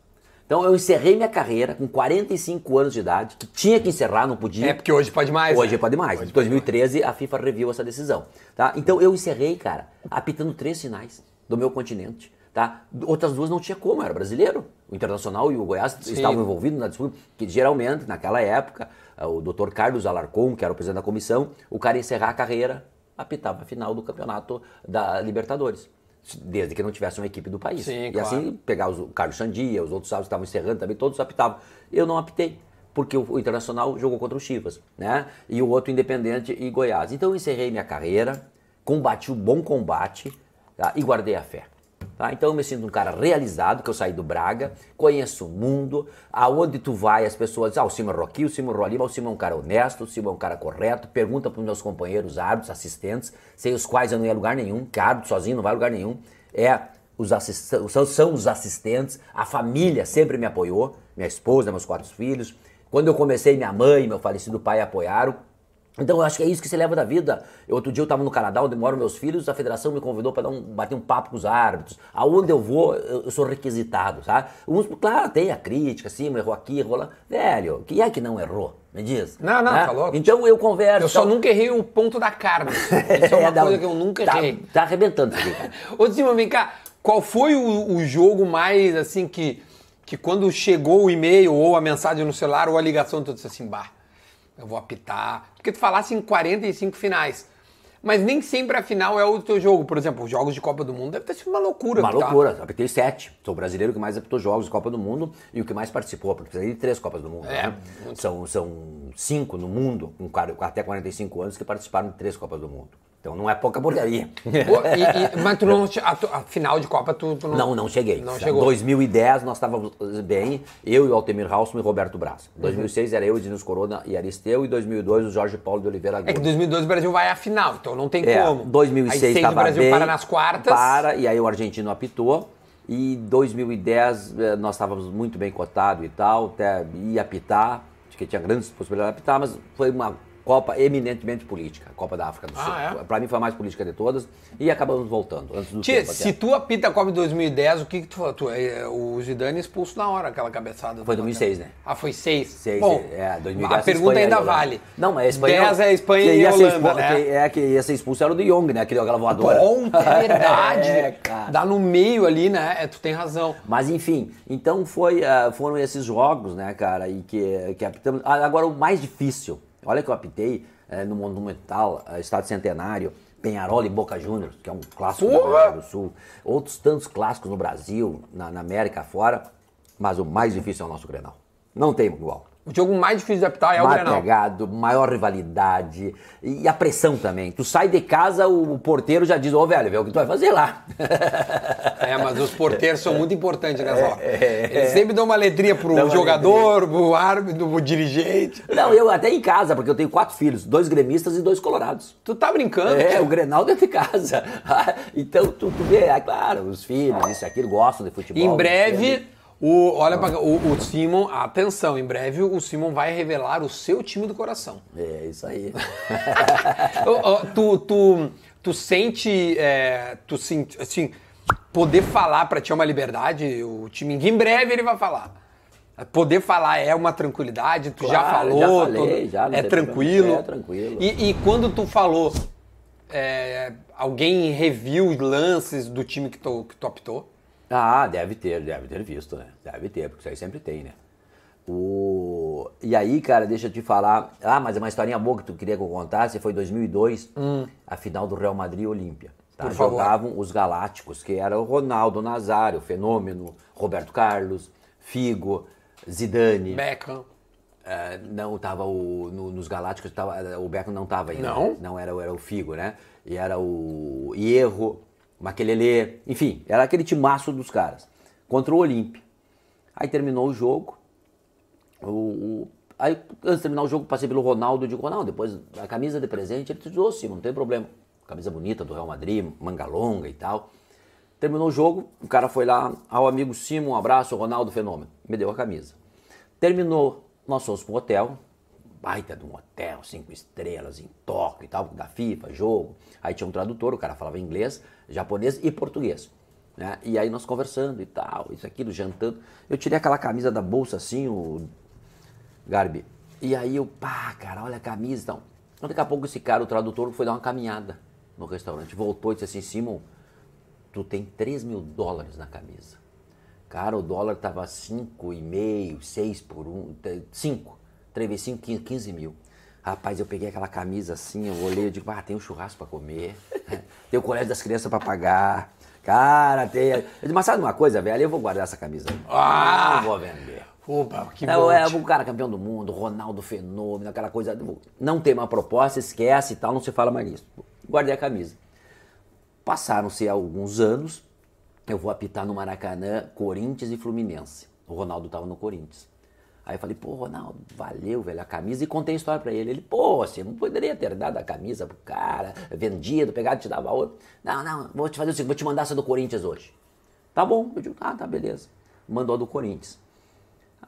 Então eu encerrei minha carreira com 45 anos de idade, que tinha que encerrar, não podia. É, porque hoje pode mais. Hoje né? pode mais. Em 2013 a FIFA reviu essa decisão, tá? Então eu encerrei, cara, apitando três finais do meu continente, tá? Outras duas não tinha como, eu era brasileiro. O Internacional e o Goiás Sim. estavam envolvidos na disputa, que geralmente naquela época o Dr. Carlos Alarcon, que era o presidente da comissão, o cara ia encerrar a carreira, apitava a final do campeonato da Libertadores. Desde que não tivesse uma equipe do país. Sim, e claro. assim, pegar os, o Carlos Sandia, os outros sábados estavam encerrando também, todos apitavam. Eu não apitei, porque o, o Internacional jogou contra o Chivas, né? E o outro Independente e Goiás. Então eu encerrei minha carreira, combati o bom combate tá? e guardei a fé. Tá? Então eu me sinto um cara realizado, que eu saí do Braga, conheço o mundo, aonde tu vai as pessoas dizem, ah, o Simon Roqui, o Simon Rolima, o Simon é um cara honesto, o Simon é um cara correto, pergunta para os meus companheiros árbitros, assistentes, sem os quais eu não ia lugar nenhum, que árbitro sozinho não vai a lugar nenhum, é os são, são os assistentes, a família sempre me apoiou, minha esposa, meus quatro filhos, quando eu comecei, minha mãe e meu falecido pai apoiaram, então eu acho que é isso que se leva da vida. Eu, outro dia eu estava no Canadá, onde moram meus filhos, a federação me convidou para um, bater um papo com os árbitros. Aonde eu vou, eu, eu sou requisitado, sabe? Uns, claro, tem a crítica, sim, errou aqui, errou lá. Velho, quem é que não errou? Me diz. Não, não, Né? tá louco. Então eu converso. Eu só tal. nunca errei o ponto da carne. Isso é uma dá- coisa que eu nunca tá, errei. Tá arrebentando isso aqui. Ô, Simon, vem cá. Qual foi o, o jogo mais, assim, que, que quando chegou o e-mail ou a mensagem no celular ou a ligação, tu disse assim, bah, eu vou apitar. Porque tu falasse em 45 finais. Mas nem sempre a final é o teu jogo. Por exemplo, os jogos de Copa do Mundo deve ter sido uma loucura. Uma apitar. loucura. Apitei sete. Sou o brasileiro que mais apitou jogos de Copa do Mundo e o que mais participou, porque precisa de três Copas do Mundo. É, né? São, são cinco no mundo, com até 45 anos, que participaram de três Copas do Mundo. Então não é pouca porcaria. E- e- mas tu não, a, a final de Copa tu, tu não... Não, não cheguei. Não Em chegou. 2010 nós estávamos bem, eu e o Altemir Hausmann e Roberto Braz. Em 2006 era eu, Edinus Corona e Aristeu, e em 2002 o Jorge Paulo de Oliveira É que em Gomes. 2012 o Brasil vai à final, então não tem É, como. 2006 Aí seis o estava Brasil bem, para nas quartas. Para, e aí o argentino apitou. E 2010 eh, nós estávamos muito bem cotados e tal, até ia apitar, acho que tinha grandes possibilidades de apitar, mas foi uma Copa eminentemente política, a Copa da África do Sul. Ah, é? Para mim foi a mais política de todas e acabamos voltando antes do Tia, tempo se tu apita a Copa de 2010, o que que tu falou? Tu, é, o Zidane expulso na hora, aquela cabeçada. Foi do 2006, Matheus. né? Ah, foi 6. Seis, Bom, é, 2010 a pergunta ainda vale. Não, mas a Espanha. 10 é Espanha que e Holanda, né? que- é, que ia ser expulso era o de Jong, né? Aquele aquela voadora. Bom, é verdade. É, cara. Dá no meio ali, né? É, tu tem razão. Mas enfim, então foi, ah, foram esses jogos, né, cara, e que, que apitamos. Ah, Agora o mais difícil, olha que eu apitei eh, no Monumental, ah, Estado Centenário, Penharol e Boca Juniors, que é um clássico do Porra! Rio Grande do Sul. Outros tantos clássicos no Brasil, na, na América fora, mas o mais difícil é o nosso Grenal. Não tem igual. O jogo mais difícil de apitar é o Grenal. pegado, maior rivalidade e a pressão também. Tu sai de casa, o porteiro já diz, ô velho, vê o que tu vai fazer lá. É, mas os porteiros são muito importantes nessa hora. Eles sempre dão uma letrinha pro Dão jogador, pro árbitro, pro dirigente. Não, eu até em casa, porque eu tenho quatro filhos, dois gremistas e dois colorados. Tu tá brincando? É, o Grenal dentro de casa. então, tu, tu vê, é claro, os filhos, isso e aquilo, gostam de futebol. Em breve? O, olha pra, cá, o, o Simon, atenção, em breve o Simon vai revelar o seu time do coração. É, isso aí. Tu, tu, tu sente, é, tu sente, assim, poder falar pra ti é uma liberdade, o time, em breve ele vai falar. Poder falar é uma tranquilidade, tu já Claro, falou, já falei, todo- já, é tranquilo. É tranquilo. E, e quando tu falou, é, alguém reviu os lances do time que tu, que tu optou? Ah, deve ter, deve ter visto, né? Deve ter, porque isso aí sempre tem, né? O... E aí, cara, deixa eu te falar. Ah, mas é uma historinha boa que tu queria que eu contasse. Foi em 2002, a final do Real Madrid e Olímpia. Tá? Hum. Favor. Jogavam os Galácticos, que era o Ronaldo Nazário, Fenômeno, Roberto Carlos, Figo, Zidane. Beckham. É, não, tava o, no- nos Galácticos, tava, o Beckham não tava ainda. Não? né? Não, era, o- era o Figo, né? E era o Hierro, Maquelele, enfim, era aquele timaço dos caras. Contra o Olímpia. Aí terminou o jogo. O, o- aí, antes de terminar o jogo, passei pelo Ronaldo e digo, Ronaldo, depois a camisa de presente, ele disse, ô, sim, não tem problema. Camisa bonita do Real Madrid, manga longa e tal. Terminou o jogo, o cara foi lá, ao amigo Simon, um abraço, Ronaldo Fenômeno. Me deu a camisa. Terminou, nós fomos pro hotel, baita de um hotel, cinco estrelas, em Tóquio e tal, da FIFA, jogo. Aí tinha um tradutor, o cara falava inglês, japonês e português. Né? E aí nós conversando e tal, isso, aquilo, jantando. Eu tirei aquela camisa da bolsa assim, o Garbi. E aí eu, pá, cara, olha a camisa e tal. Então, daqui a pouco esse cara, o tradutor, foi dar uma caminhada no restaurante. Voltou e disse assim, Simon, tu tem 3 mil dólares na camisa. Cara, o dólar tava 5,5, 6 por 1, 5. 3 vezes 5, 15 mil. Rapaz, eu peguei aquela camisa assim, eu olhei e digo, ah, tem um churrasco para comer, tem o colégio das crianças para pagar. Cara, tem. Eu disse, mas sabe uma coisa, velho? Eu vou guardar essa camisa aí. Ah! Não vou vender. Opa, que É, bom. é o cara campeão do mundo, Ronaldo Fenômeno, aquela coisa. Não tem uma proposta, esquece e tal, não se fala mais nisso. Guardei a camisa. Passaram-se alguns anos, eu vou apitar no Maracanã, Corinthians e Fluminense. O Ronaldo tava no Corinthians. Aí eu falei, pô, Ronaldo, valeu, velho, a camisa. E contei a história pra ele. Ele, pô, você não poderia ter dado a camisa pro cara, vendido, pegado e te dava outra. Não, não, vou te fazer o seguinte, vou te mandar essa do Corinthians hoje. Tá bom. Eu digo, ah, tá, beleza. Mandou a do Corinthians.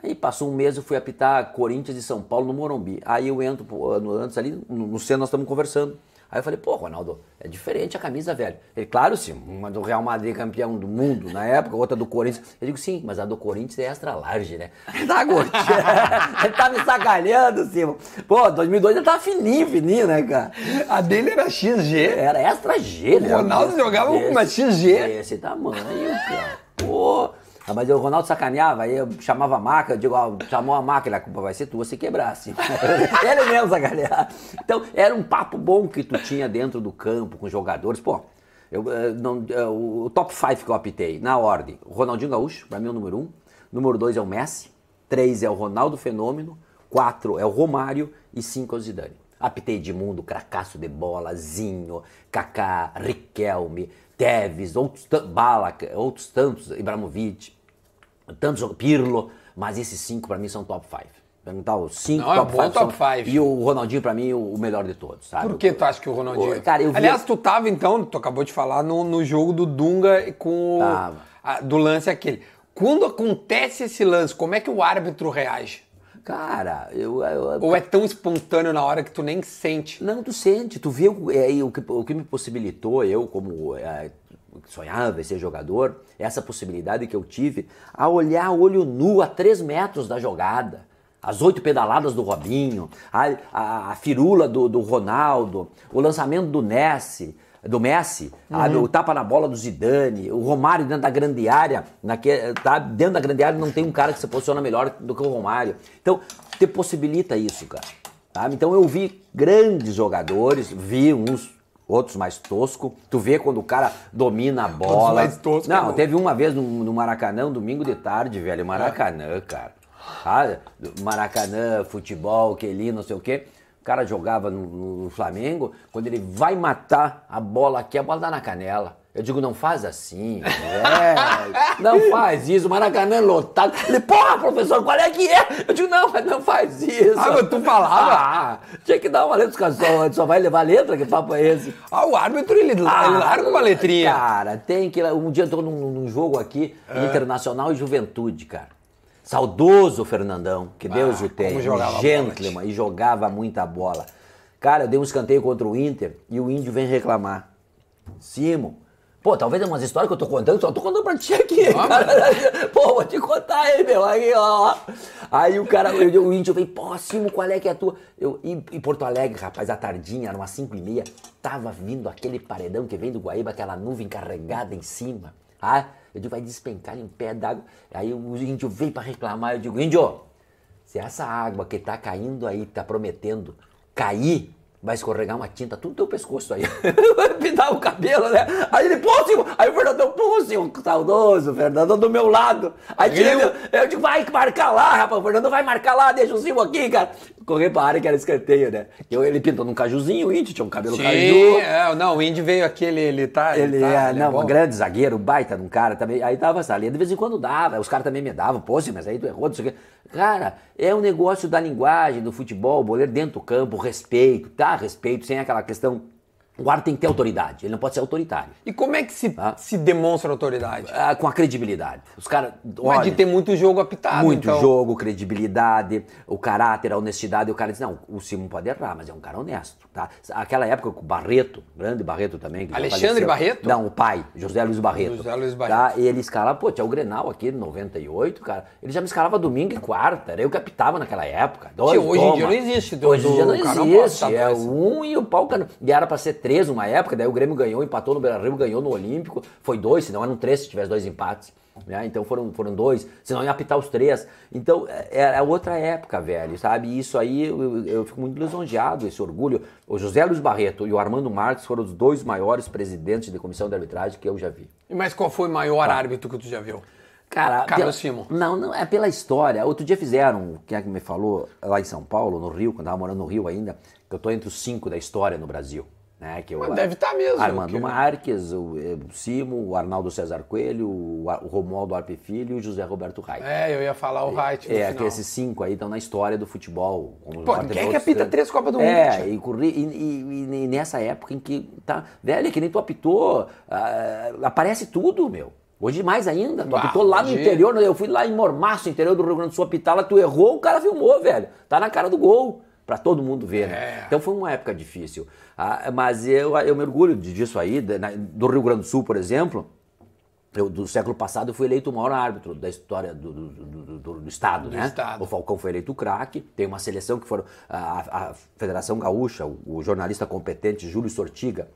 Aí passou um mês, eu fui apitar Corinthians e São Paulo no Morumbi. Aí eu entro no- antes ali, no, no centro nós estamos conversando. Aí eu falei, pô, Ronaldo, é diferente a camisa, velho. Ele, claro sim, uma do Real Madrid campeão do mundo na época, outra do Corinthians. Eu digo, sim, mas a do Corinthians é extra large, né? Ele tá gordinho. ele tá me sacaneando, Simon. Pô, 2002 ele tava fininho, fininho, né, cara? A dele era XG. Era extra G, né? O Ronaldo jogava com uma XG. Esse tamanho, cara. Pô. Ah, Mas o Ronaldo sacaneava, aí eu chamava a maca, eu digo, ó, chamou a máquina, a culpa vai ser tua se quebrasse. Ele mesmo sacaneava. Então, era um papo bom que tu tinha dentro do campo com os jogadores. Pô, eu, eh, não, eh, o top 5 que eu apitei, na ordem, o Ronaldinho Gaúcho, pra mim é o número 1. Um. Número 2 é o Messi. 3 é o Ronaldo Fenômeno. 4 é o Romário. E 5 é o Zidane. Apitei Edmundo, cracaço de bola, Zinho, Kaká, Riquelme, Tevez, outros, Bala, outros tantos, Ibrahimovic, tantos, Pirlo, mas esses cinco pra mim são top 5. Perguntar os cinco Não, é top bom 5 top são- five. E o Ronaldinho pra mim o, o melhor de todos, sabe? Por que tu acha que o Ronaldinho? Ô, cara, eu vi- Aliás, tu tava então, tu acabou de falar, no, no jogo do Dunga com o. Tava. a- do lance aquele. Quando acontece esse lance, como é que o árbitro reage? Cara, eu, eu- Ou é tão espontâneo na hora que tu nem sente? Não, tu sente, tu vê o, é, o, que, o que me possibilitou, eu como é, sonhava em ser jogador, essa possibilidade que eu tive, a olhar olho nu a três metros da jogada. As oito pedaladas do Robinho, a, a, a firula do, do Ronaldo, o lançamento do Messi, do Messi, a- o tapa na bola do Zidane, o Romário dentro da grande área, naque, tá, dentro da grande área não tem um cara que se posiciona melhor do que o Romário. Então, te possibilita isso, cara. Sabe? Então eu vi grandes jogadores, vi uns, outros mais tosco. Tu vê quando o cara domina a bola. mais tosco, Não, é teve uma vez no, no Maracanã, um domingo de tarde, velho. Maracanã, cara. Ah, Maracanã, futebol, que ali, não sei o quê. O cara jogava no, no- no Flamengo, quando ele vai matar a bola aqui, a bola dá na canela. Eu digo, não faz assim, velho. Não faz isso, o Maracanã lotado. Ele, porra, professor, qual é que é? Eu digo, não, mas não faz isso. Ah, mas tu falava? Ah, tinha que dar uma letra, só, só vai levar letra, que papo é esse? Ah, o árbitro ele, ele larga uma letrinha. Cara, tem que. Um dia eu tô num, num jogo aqui, É. Internacional e Juventude, cara. Saudoso Fernandão, que Deus Ah, o tenha. um bola, gentleman, e jogava muita bola. Cara, eu dei um escanteio contra o Inter e o índio vem reclamar. Simon. Pô, talvez é umas histórias que eu tô contando, só tô contando pra ti aqui, Ah, cara. Pô, vou te contar aí, meu. Aí, ó. Aí o cara, eu- o índio veio, pô, Simon, qual é que é a tua? Eu, em, em Porto Alegre, rapaz, à tardinha, eram umas 5 e meia, tava vindo aquele paredão que vem do Guaíba, aquela nuvem carregada em cima. Ah, eu digo, vai despencar em pé d'água. Aí o índio veio pra reclamar, eu digo, índio, se essa água que tá caindo aí, tá prometendo cair, vai escorregar uma tinta tudo no teu pescoço aí. vai pintar o cabelo, né? Aí ele, pô, senhor. Aí o Fernandão, pô, senhor, saudoso, Fernandão do meu lado. Aí meu- eu digo, vai marcar lá, rapaz. O Fernandão vai marcar lá, deixa o Simon aqui, cara. Correr pra área que era escanteio, né? Eu, ele pintou num cajuzinho, o índio tinha um cabelo Sim, caju. é, não, o Indy veio aqui, ele, ele tá. Ele tá, é, ele não, bom. um grande zagueiro, baita de um cara também. Aí dava essa linha, de vez em quando dava, os caras também me davam, pô, sim, mas aí tu errou, não sei o quê. Cara, é um negócio da linguagem, do futebol, o boleiro dentro do campo, respeito, tá? Respeito, sem aquela questão O árbitro tem que ter autoridade, ele não pode ser autoritário. E como é que se, Tá. se demonstra autoridade? Ah, com a credibilidade. Os caras. Mas de ter muito jogo apitado. Muito então. jogo, credibilidade, o caráter, a honestidade. O cara diz, não, o Simon pode errar, mas é um cara honesto, tá? Aquela época com o Barreto, grande Barreto também. Alexandre. Barreto? Não, o pai, José Luiz Barreto. José Luiz Tá? Barreto. E ele escalava, pô, tinha o Grenal aqui, 98, cara. Ele já me escalava domingo e quarta, era eu que apitava naquela época. Dois, hoje em dia não existe do- Hoje em dia não existe, é um e o pau... cano- E era pra ser três uma época, daí o Grêmio ganhou, empatou no Beira-Rio, ganhou no Olímpico. Foi dois, senão eram três se tivesse dois empates. né? Então foram, foram dois, senão ia apitar os três. Então é, é outra época, velho, sabe? E isso aí eu, eu- fico muito lisonjeado, esse orgulho. O José Luiz Barreto e o Armando Marques foram os dois maiores presidentes de comissão de arbitragem que eu já vi. Mas qual foi o maior árbitro que tu já viu? Cara, Carlos Simon. Não, não, é pela história. Outro dia fizeram, quem é que me falou, lá em São Paulo, no Rio, quando eu tava morando no Rio ainda, que eu tô entre os cinco da história no Brasil. Né, que eu, Mas deve tá mesmo, Armando que- Marques, o, eh, o Simo, o Arnaldo César Coelho, o, o Romualdo Arpe Filho e o José Roberto Rai. É, eu ia falar o Wright no É, final. que esses cinco aí estão na história do futebol. Pô, quem é que apita três Copas do Mundo, É, e, e- e- nessa época em que, tá, velho, é que nem tu apitou, ah, aparece tudo, meu. Hoje mais ainda, tu Bah, apitou lá no hoje- interior, eu fui lá em Mormaço, interior do Rio Grande do Sul, apitar lá, tu errou, o cara filmou, velho. Tá na cara do gol, pra todo mundo ver, né? É. Então foi uma época difícil. Ah, mas eu, eu me orgulho de- disso aí, na- do Rio Grande do Sul, por exemplo, eu, do século passado eu fui eleito o maior árbitro da história do, do, do- do- do Estado, Do né? Estado. O Falcão foi eleito craque, tem uma seleção que foram. A, a Federação Gaúcha, o, o jornalista competente Júlio Sortiga,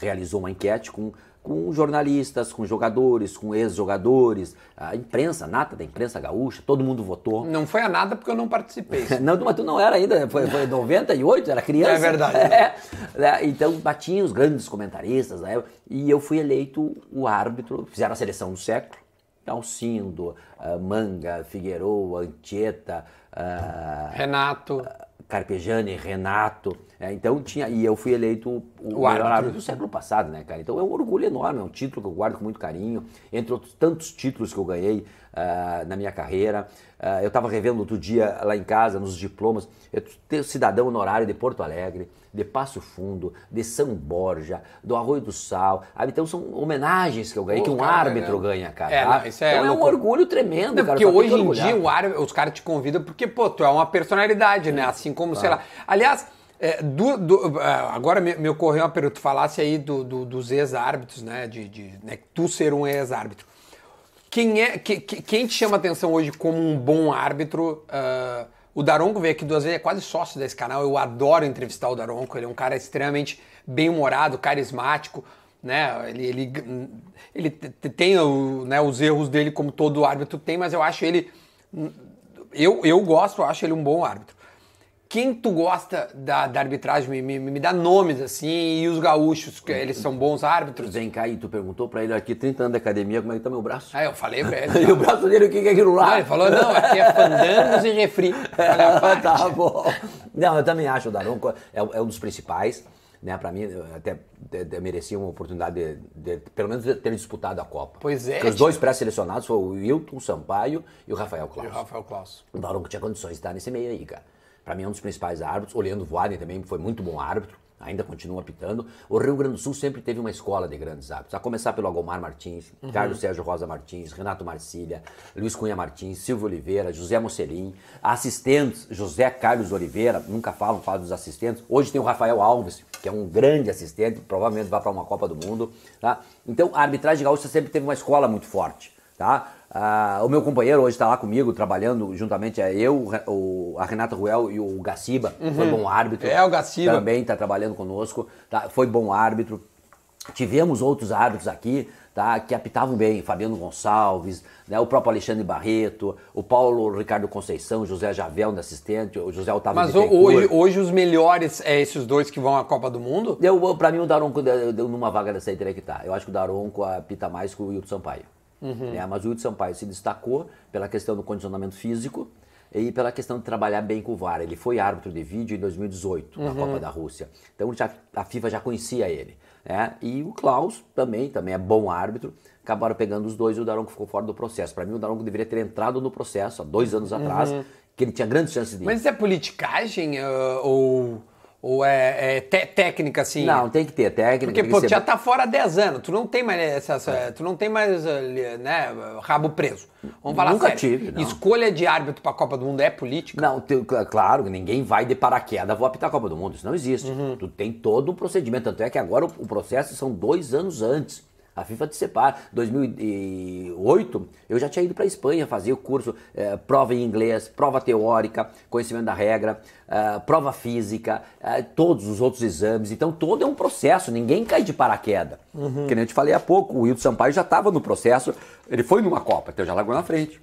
realizou uma enquete com, com jornalistas, com jogadores, com ex-jogadores, a imprensa, nata da imprensa gaúcha, todo mundo votou. Não foi a nada porque eu não participei. Não, mas tu não era ainda, foi, foi em 98, era criança. É verdade. É, né? Então batiam os grandes comentaristas, né? E eu fui eleito o árbitro, fizeram a seleção do século. Alcindo, ah, Manga, Figueiredo, Anchieta, ah, Renato. Carpegiani, Renato. é, então tinha. E eu fui eleito o, o melhor árbitro. do século passado, né, cara? Então é um orgulho enorme, é um título que eu guardo com muito carinho, entre outros tantos títulos que eu ganhei ah, na minha carreira. Ah, eu estava revendo outro dia lá em casa, nos diplomas, eu tenho cidadão honorário de Porto Alegre, de Passo Fundo, de São Borja, do Arroio do Sal. Ah, Então são homenagens que eu ganhei, Pô, que um cara, árbitro é- ganha, cara. é, tá? não, isso é então é um orgulho tremendo, Não, cara. porque hoje em dia o árbitro, os caras te convidam porque, pô, tu é uma personalidade, né? Assim como, sei lá. Aliás, é, do- do- ah, agora me, me ocorreu uma pergunta. Tu falasse aí do- dos ex-árbitros, né? De, de né, tu ser um ex-árbitro. Quem, é, que- que- quem te chama atenção hoje como um bom árbitro? ah, o Daronco veio aqui duas vezes, é quase sócio desse canal. Eu adoro entrevistar o Daronco. Ele é um cara extremamente bem-humorado, carismático. Né? Ele, ele, ele te- tem o- né, os erros dele, como todo árbitro tem, mas eu acho ele. Eu, eu gosto, eu acho ele um bom árbitro. Quem tu gosta da, da arbitragem? Me, me, me dá nomes assim, e os gaúchos, que eles são bons árbitros. Vem cá e tu perguntou pra ele aqui, 30 anos de academia, como é que tá meu braço? Aí eu falei pra ele. E o braço dele, o que é aquilo lá? Não, ele falou, não, aqui é fandangos e refri. Parte. tá bom. Não, eu também acho o Daronco é, é um dos principais. Né, para mim, até, até- merecia uma oportunidade de, de, pelo menos, de ter disputado a Copa. Pois é, Porque os dois pré-selecionados foram o Wilton Sampaio e o Rafael E o Claus. Rafael Claus. O Daronco tinha condições de estar nesse meio aí, cara. Pra mim é um dos principais árbitros. O Leandro Voaden também foi muito bom árbitro, ainda continua apitando. O Rio Grande do Sul sempre teve uma escola de grandes árbitros. A começar pelo Agomar Martins, Uhum. Carlos Sérgio Rosa Martins, Renato Marcília, Luiz Cunha Martins, Silvio Oliveira, José Mocelin, assistentes, José Carlos Oliveira, nunca falam, falam dos assistentes. Hoje tem o Rafael Alves, que é um grande assistente, provavelmente vai para uma Copa do Mundo. Tá? Então a arbitragem gaúcha sempre teve uma escola muito forte. Tá? Ah, o meu companheiro hoje está lá comigo, trabalhando juntamente a eu, o, a Renata Ruel e o Gaciba, foi bom árbitro. É, o Gaciba. Também está trabalhando conosco, tá? foi bom árbitro. Tivemos outros árbitros aqui tá? que apitavam bem, Fabiano Gonçalves, né? o próprio Alexandre Barreto, o Paulo Ricardo Conceição, José Javel, assistente, o José Otávio Mas hoje, hoje os melhores é esses dois que vão à Copa do Mundo? Eu, pra mim, o Daronco deu deu numa vaga dessa aí teria que estar. Eu acho que o Daronco apita mais que o Wilton Sampaio. Né? Mas o Wilton Sampaio se destacou pela questão do condicionamento físico e pela questão de trabalhar bem com o VAR. Ele foi árbitro de vídeo em 2018, na Copa da Rússia. Então já- a FIFA já conhecia ele. Né? E o Klaus também, também é bom árbitro. Acabaram pegando os dois e o Daronco ficou fora do processo. Para mim, o Daronco deveria ter entrado no processo há dois anos atrás, que ele tinha grandes chances de ir. Mas isso é politicagem ah, ou, Ou é, é técnica, assim? Não, tem que ter técnica. Porque, pô, já tá fora há 10 anos, tu não tem mais essa, essa- tu não tem mais, eh, né, rabo preso. Vamos falar Nunca sério. tive, não. Escolha de árbitro pra Copa do Mundo é política? Não, te- claro, ninguém vai de paraquedas, vou apitar a Copa do Mundo, isso não existe. Uhum. Tu tem todo um procedimento, tanto é que agora o, o processo são dois anos antes. A FIFA te separa. 2008, eu já tinha ido para Espanha fazer o curso, eh, prova em inglês, prova teórica, conhecimento da regra, eh, prova física, eh, todos os outros exames. Então, todo é um processo, ninguém cai de paraquedas. Uhum. Que nem eu te falei há pouco, o Wilton Sampaio já estava no processo, ele foi numa Copa, então já largou na frente.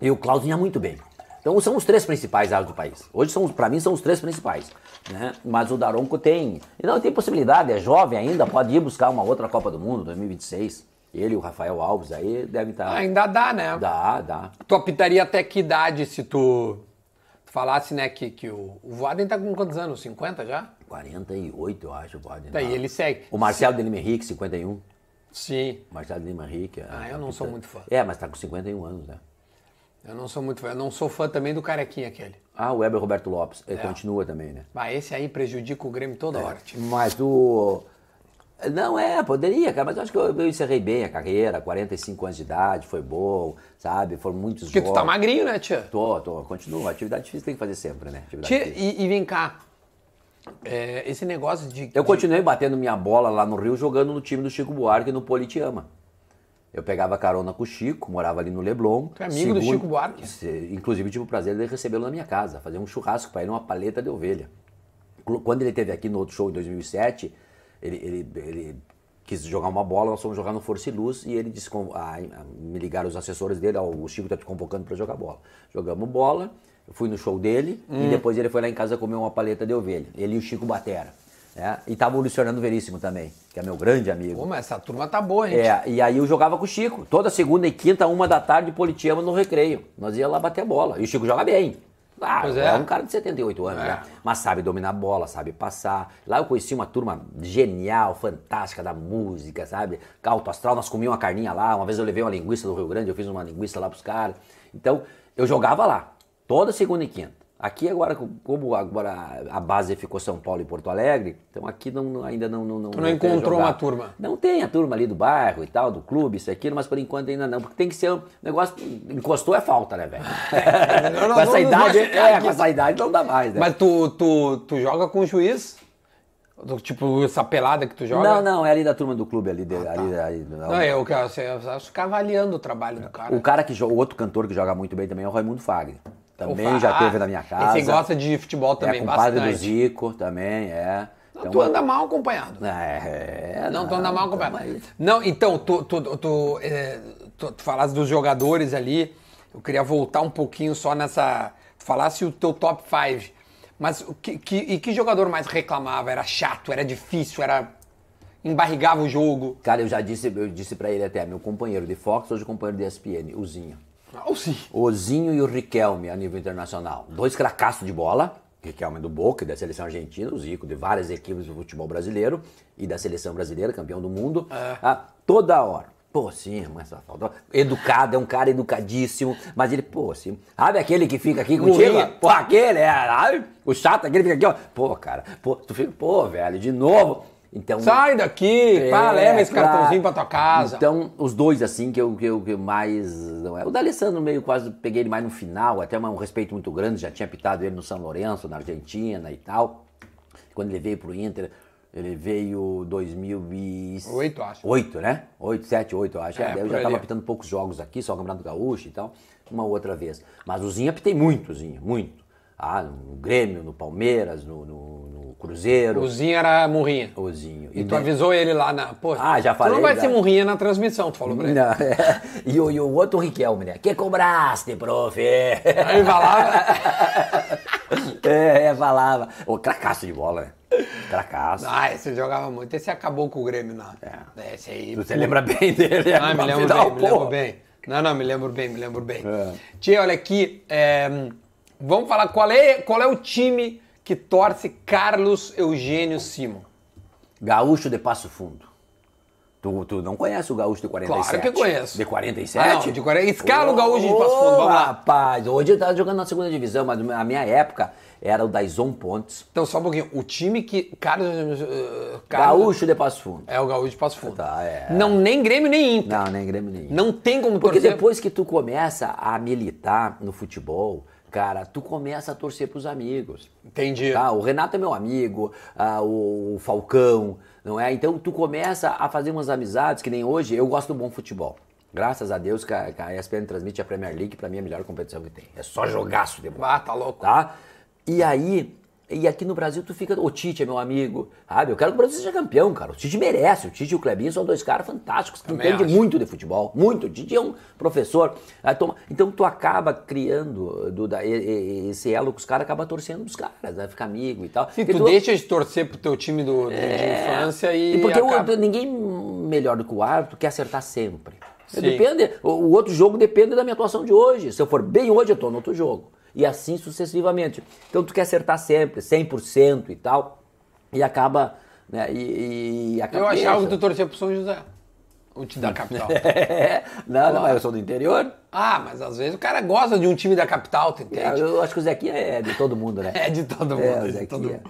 E o Cláudio ia muito bem. Então são os três principais árbitros do país. Hoje, são, para mim, são os três principais. Né? Mas o Daronco tem. E não, tem possibilidade, é jovem ainda, pode ir buscar uma outra Copa do Mundo, 2026. Ele e o Rafael Alves aí devem estar. Ainda dá, né? Dá, dá. Tu apitaria até que idade se tu, tu falasse, né, que, que o, o Voaden tá com quantos anos? 50 já? 48, eu acho, pode. Daí né? ele segue. O Marcelo de Lima Henrique, 51. Sim. Marcelo de Lima Henrique. é, Ah, eu não sou muito fã. É, mas tá com 51 anos, né? Eu não sou muito fã. Eu não sou fã também do carequinha aquele. Ah, o Weber Roberto Lopes. Ele É. continua também, né? Mas esse aí prejudica o Grêmio toda hora. tipo. Mas o. Não é, poderia, cara, mas eu acho que eu, eu encerrei bem a carreira, 45 anos de idade, foi bom, sabe? Foram muitos Porque tu jogos. tá magrinho, né, tia? Tô, tô, continuo. Atividade física tem que fazer sempre, né? Atividade Tia, e, e vem cá. É, esse negócio de. Eu de- continuei batendo minha bola lá no Rio, jogando no time do Chico Buarque no Politeama. Eu pegava carona com o Chico, morava ali no Leblon. Tu é amigo do Chico Buarque? Inclusive, tive o prazer de recebê-lo na minha casa, fazer um churrasco para ele, uma paleta de ovelha. Quando ele esteve aqui no outro show em 2007, ele, ele, ele quis jogar uma bola, nós fomos jogar no Força e Luz e ele disse, ah, ah, me ligaram os assessores dele, ó, o Chico tá te convocando para jogar bola. Jogamos bola, eu fui no show dele Hum. e depois ele foi lá em casa comer uma paleta de ovelha. Ele e o Chico Batera. Né? E tava o Luciano Veríssimo também, que é meu grande amigo. Pô, mas essa turma tá boa, hein? É, e aí eu jogava com o Chico. Toda segunda e quinta, uma da tarde, Politeama no recreio. Nós ia lá bater bola. E o Chico joga bem. Ah, Pois é. é. um cara de 78 anos, É. né? Mas sabe dominar a bola, sabe passar. Lá eu conheci uma turma genial, fantástica da música, sabe? Alto astral, nós comíamos uma carninha lá. Uma vez eu levei uma linguiça do Rio Grande, eu fiz uma linguiça lá pros caras. Então, eu jogava lá, toda segunda e quinta. Aqui agora, como agora a base ficou São Paulo e Porto Alegre, então aqui não, ainda não... não, Tu não encontrou uma turma? Não tem a turma ali do bairro e tal, do clube, isso e aquilo, mas por enquanto ainda não. Porque tem que ser um negócio. Encostou é falta, né, velho? Não, não, com essa não idade, é, com essa idade não dá mais, né? Mas tu, tu, tu joga com o juiz? Tipo, essa pelada que tu joga? Não, não, é ali da turma do clube ali. de- ali, ali- Não, eu quero você- eu ficar avaliando o trabalho do cara. O cara que joga, o outro cantor que joga muito bem também é o Raimundo Fagner. Também O Fa- já teve na minha casa. Esse gosta de futebol também, é compadre bastante. do Zico também, é. Não, tu anda mal acompanhado. É, é, Não, tu anda mal tamo acompanhado. aí. Não, então, tu, tu, tu, é, tu, tu falasse dos jogadores ali, eu queria voltar um pouquinho só nessa. Tu falasse o teu top 5. Mas que, que, e que jogador mais reclamava? Era chato, era difícil, era. embarrigava o jogo. Cara, eu já disse, eu disse pra ele até, meu companheiro de Fox, hoje companheiro de ESPN, o Zinho. Oh, sim. O Zinho e o Riquelme a nível internacional. Dois cracaços de bola. Riquelme do Boca, da seleção argentina, o Zico de várias equipes do futebol brasileiro e da seleção brasileira, campeão do mundo. É. Ah, toda hora. Pô, sim, mas só falta. Educado, é um cara educadíssimo, mas ele, pô, sim. Sabe aquele que fica aqui contigo? Murrinha. Pô, aquele, é, sabe? O chato, aquele fica aqui, ó. Pô, cara, pô, tu fica, pô, velho, de novo. Então. Sai daqui, É, pá, leva esse claro. cartãozinho pra tua casa. Então, os dois, assim, que eu, que eu, que eu mais. Não é. O D'Alessandro meio quase peguei ele mais no final, até um respeito muito grande, já tinha pitado ele no São Lourenço, na Argentina e tal. Quando ele veio pro Inter, ele veio 2008, Oito, acho. Oito, né? Oito, sete, oito, eu acho. É, É, eu já tava apitando poucos jogos aqui, só o Campeonato Gaúcho e tal, uma outra vez. Mas o Zinho apitei muito, Zinho, muito. Ah, no Grêmio, no Palmeiras, no, no- no Cruzeiro. O Zinho era murrinha. O Zinho. E tu ne- avisou ele lá na. Pô, Ah, já Tu falei, não vai já. ser murrinha na transmissão, tu falou pra ele. Não, é. E, o, e o outro Riquelme, né? Que cobraste, prof? Aí lá. É, é, falava. O cracaço de bola, né? Cracaço. Ah, esse jogava muito. Esse acabou com o Grêmio, não. É. Esse aí. Você lembra bem dele? Ah, me lembro final, bem, me lembro bem. Não, não, me lembro bem, me lembro bem. É. Tia, olha aqui. é, vamos falar qual é, qual é o time que torce Carlos Eugênio Simon. Gaúcho de Passo Fundo. Tu, tu não conhece o gaúcho de 47? Claro que eu conheço. De 47? Ah, não, de 40. Escala o gaúcho de Passo Fundo, vamos lá. Rapaz, hoje ele tá jogando na segunda divisão, mas na minha época era o Daison Pontes. Então, só um pouquinho. O time que. Carlos. uh, Carlos- Gaúcho de Passo Fundo. É o gaúcho de Passo Fundo. Tá, é. Não, nem Grêmio, nem Inter. Não, nem Grêmio nenhum. Não tem como Porque torcer. depois que tu começa a militar no futebol, cara, tu começa a torcer pros amigos. Entendi. Tá? O Renato é meu amigo, ah, o, Falcão, não é? Então tu começa a fazer umas amizades que nem hoje. Eu gosto do bom futebol. Graças a Deus que a, que a ESPN transmite a Premier League, pra mim é a melhor competição que tem. É só jogaço de bola. Ah, tá louco. Tá? E aí, e aqui no Brasil tu fica. O Tite é meu amigo, sabe? Eu quero que o Brasil seja campeão, cara. O Tite merece. O Tite e o Clebinho são dois caras fantásticos que Também entendem acho. muito de futebol. Muito. O Tite é um professor. Toma- Então tu acaba criando do, da- esse elo que os caras acabam torcendo pros caras, né? Fica amigo e tal. Sim, Porque tu deixa de torcer pro teu time do, do- de infância e. É. e porque o- acaba- ninguém melhor do que o árbitro quer acertar sempre. Sim. Depende, o, o outro jogo depende da minha atuação de hoje. Se eu for bem hoje, eu tô no outro jogo. E assim sucessivamente. Então tu quer acertar sempre, 100% e tal. E acaba. Né, e, e acaba Eu achava que tu torcia pro São José. O time da capital. É, não, não, eu sou do interior. ah, mas às vezes o cara gosta de um time da capital, tu entende? Eu acho que o Zequinha é de todo mundo, né? É de todo mundo. É, é o de todo mundo.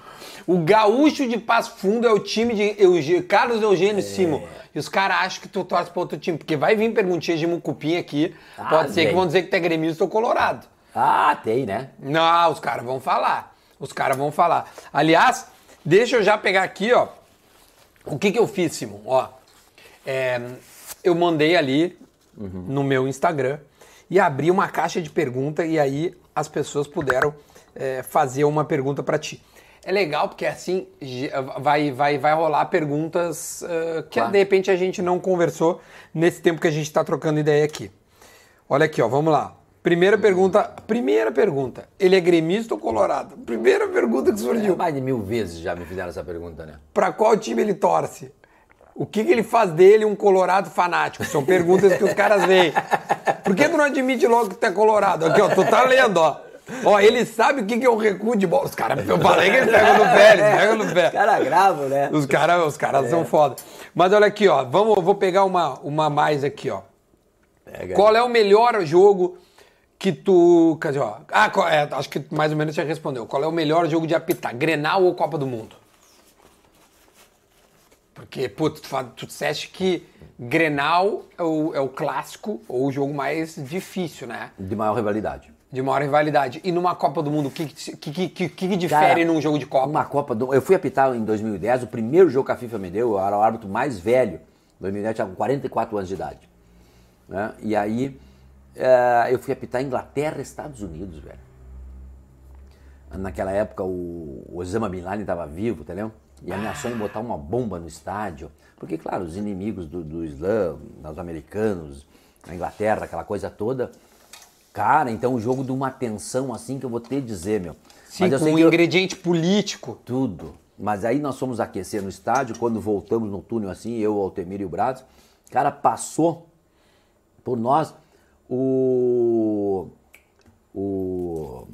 O Gaúcho de Passo Fundo é o time de Euge- Carlos Eugênio É. Simo. E os caras acham que tu torce pra outro time. Porque vai vir perguntinha de Mucupim aqui. Ah, Pode ser que vem. vão dizer que tu é gremista ou colorado. Ah, tem, né? Não, os caras vão falar. Os caras vão falar. Aliás, deixa eu já pegar aqui, ó. O que que eu fiz, Simon? Ó, é, eu mandei ali no meu Instagram e abri uma caixa de pergunta e aí as pessoas puderam é, fazer uma pergunta pra ti. É legal porque assim vai, vai, vai rolar perguntas ah, que Claro. de repente a gente não conversou nesse tempo que a gente está trocando ideia aqui. Olha aqui, ó, vamos lá. Primeira pergunta, primeira pergunta. Ele é gremista ou colorado? Primeira pergunta que surgiu. Mais de mil vezes já me fizeram essa pergunta, né? Pra qual time ele torce? O que, que ele faz dele um colorado fanático? São perguntas que os caras veem. Por que tu não admite logo que tu é colorado? Aqui, ó, tu tá lendo, ó. Ó, ele sabe o que, que é o recuo de bola. Os caras, eu falei que ele pega no pé, eles pegam no pé. Os caras gravam, né? Os caras os caras são foda. Mas olha aqui, ó. Vamos, vou pegar uma, uma mais aqui, ó. Pega. Qual é o melhor jogo que tu. Quer dizer, ó. Ah, é, acho que mais ou menos já respondeu. Qual é o melhor jogo de apitar? Grenal ou Copa do Mundo? Porque, pô, tu, tu disseste que Grenal é o, é o clássico ou o jogo mais difícil, né? De maior rivalidade. De maior rivalidade. E numa Copa do Mundo, o que, que, que, que, difere Cara, num jogo de Copa? Uma Copa do... Eu fui apitar em 2010, o primeiro jogo que a FIFA me deu, eu era o árbitro mais velho. Em 2010 tinha 44 anos de idade. Né? E aí eh, eu fui apitar Inglaterra Estados Unidos, velho. Naquela época o Osama Bin Laden estava vivo, entendeu? E ameaçou em botar uma bomba no estádio. Porque, claro, os inimigos do, do Islã, os americanos, a Inglaterra, aquela coisa toda. Cara, então o jogo de uma tensão assim que eu vou ter que dizer, meu. Sim, eu com um eu- ingrediente político. tudo. Mas aí nós fomos aquecer no estádio, quando voltamos no túnel assim, eu, o Altemir e o Braz, cara, passou por nós o. O.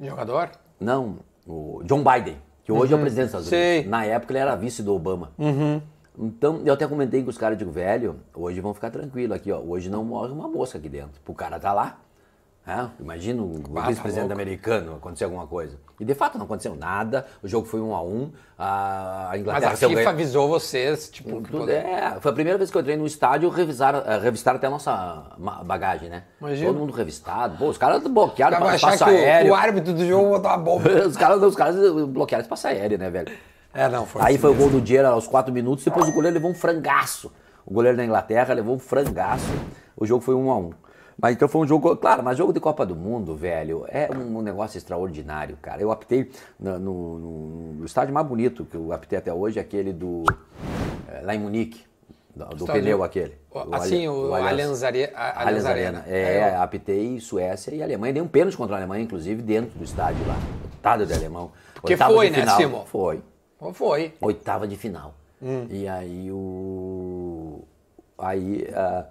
Jogador? Não, o John Biden, que hoje é o presidente dos Estados Uhum. Unidos. Na época ele era vice do Obama. Então, eu até comentei com os caras, digo, velho, hoje vão ficar tranquilo aqui, ó. Hoje não morre uma mosca aqui dentro. O cara tá lá. Né? Imagina o Ah, tá vice-presidente louco. americano acontecer alguma coisa. E de fato não aconteceu nada. O jogo foi um a um. A a Mas Inglaterra a FIFA ganha- avisou vocês, tipo, tudo, poder- é, foi a primeira vez que eu entrei no estádio revisar, eh, revistaram até a nossa bagagem, né? Imagina. Todo mundo revistado. Pô, os caras bloquearam o espaço o, aéreo. o árbitro do jogo botou uma bomba. Os caras, os caras bloquearam espaço aéreo, né, velho? É, não, foi Aí assim foi o mesmo. gol do Dier aos 4 minutos, depois o goleiro levou um frangaço. O goleiro da Inglaterra levou um frangaço. O jogo foi 1 a 1 Mas então foi um jogo, claro, mas jogo de Copa do Mundo, velho, é um negócio extraordinário, cara. Eu apitei no, no- no- estádio mais bonito que eu apitei até hoje, aquele do. eh, lá em Munique, do, do pneu aquele. O- assim, o Allianz Are- a- Allianz Allianz Arena. Arena. É, apitei Suécia e Alemanha. Dei um pênalti contra a Alemanha, inclusive, dentro do estádio lá. Lotado de alemão. Porque Oitava foi, né. Simon? Foi Foi. oitava de final. Hum. E aí o. Aí. ah,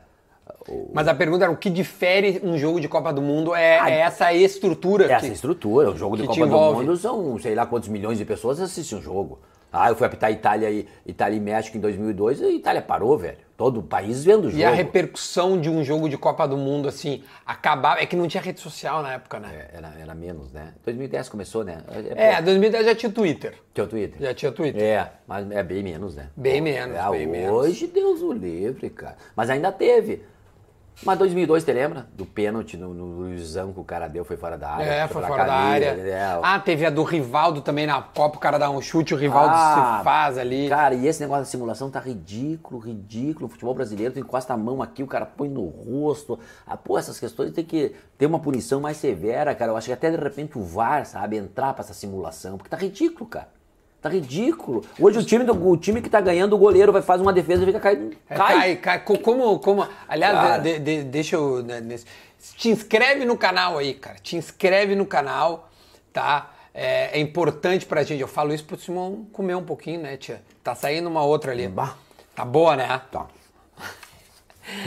o- Mas a pergunta era o que difere um jogo de Copa do Mundo é, é essa estrutura. essa que- estrutura, o jogo de Copa do. Mundo são sei lá quantos milhões de pessoas assistem o jogo. Ah, eu fui apitar Itália e, Itália e México em 2002 e a Itália parou, velho. Todo o país vendo o jogo. E a repercussão de um jogo de Copa do Mundo, assim, acabava. É que não tinha rede social na época, né? É, era, era menos, né? 2010 começou, né? É, 2010 já tinha Twitter. Tinha Twitter. Já tinha Twitter. É, mas é bem menos, né? Bem menos, É, bem menos. hoje, Deus o livre, cara. Mas ainda teve. Mas 2002, você lembra? Do pênalti no, no Luizão que o cara deu, foi fora da área. É, foi fora da área. é. Ah, teve a do Rivaldo também na Copa, o cara dá um chute, o Rivaldo Ah, se faz ali. Cara, e esse negócio da simulação tá ridículo, ridículo. O futebol brasileiro, tu encosta a mão aqui, o cara põe no rosto. Ah, pô, essas questões tem que ter uma punição mais severa, cara. Eu acho que até de repente o VAR, sabe, entrar pra essa simulação, porque tá ridículo, cara. Tá ridículo. Hoje o time, do, o time que tá ganhando, o goleiro vai fazer uma defesa e fica caindo. É, cai. cai, cai. Co- Como, como, aliás, de- de- deixa eu. né, te inscreve no canal aí, cara. Te inscreve no canal, tá? É, é importante pra gente. Eu falo isso pro Simão comer um pouquinho, né, tia? Tá saindo uma outra ali. Bah. Tá boa, né? Tá.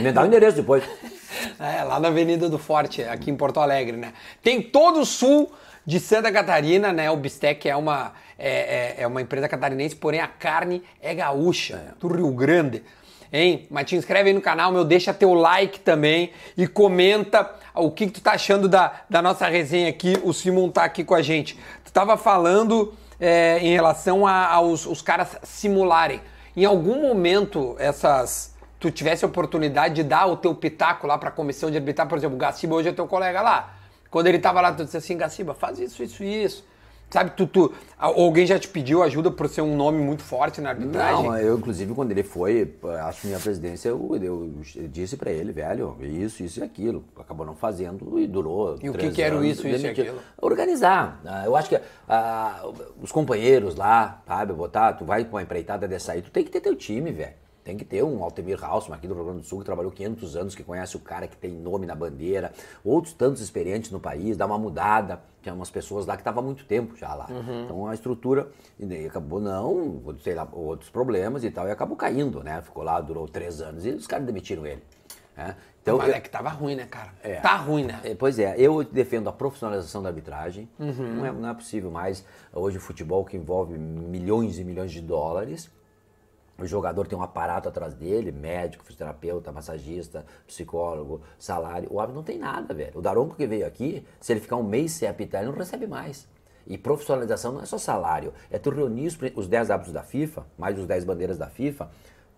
Me dá o endereço depois. É, lá na Avenida do Forte, aqui em Porto Alegre, né? Tem todo o sul de Santa Catarina, né? O Bistec é uma, é, é- é uma empresa catarinense, porém a carne é gaúcha, do Rio Grande. Hein? Mas te inscreve aí no canal, meu, deixa teu like também e comenta o que, que tu tá achando da, da nossa resenha aqui. O Simon tá aqui com a gente. Tu tava falando é, em relação a- aos os caras simularem. Em algum momento, essas tu tivesse a oportunidade de dar o teu pitaco lá para a comissão de arbitrar, por exemplo, o Gaciba hoje é teu colega lá. Quando ele tava lá, tu disse assim, Gaciba, faz isso, isso, isso. Sabe, tu, tu, alguém já te pediu ajuda por ser um nome muito forte na arbitragem? Não, eu, inclusive, quando ele foi assumir a presidência, eu, eu, eu disse pra ele, velho, isso, isso e aquilo. Acabou não fazendo e durou. E o que que era anos, isso, isso e aquilo? Organizar. Ah, Eu acho que ah, os companheiros lá, sabe, botar, tu vai com a empreitada dessa aí, tu tem que ter teu time, velho. Tem que ter um Altemir Hausmann aqui do Rio Grande do Sul, que trabalhou 500 anos, que conhece o cara que tem nome na bandeira, outros tantos experientes no país, dá uma mudada. Tinha umas pessoas lá que estavam há muito tempo já lá. Então a estrutura, e daí acabou não, sei lá, outros problemas e tal, e acabou caindo, né? Ficou lá, durou três anos e os caras demitiram ele. né? Então, Mas eu- é que tava ruim, né, cara? é. Tá ruim, né? é, Pois é, eu defendo a profissionalização da arbitragem. Não, é, não é possível mais hoje o futebol que envolve milhões e milhões de dólares. O jogador tem um aparato atrás dele, médico, fisioterapeuta, massagista, psicólogo, salário. O árbitro não tem nada, velho. O Daronco que veio aqui, se ele ficar um mês sem apitar, ele não recebe mais. E profissionalização não é só salário, é tu reunir os, os 10 árbitros da FIFA, mais os 10 bandeiras da FIFA.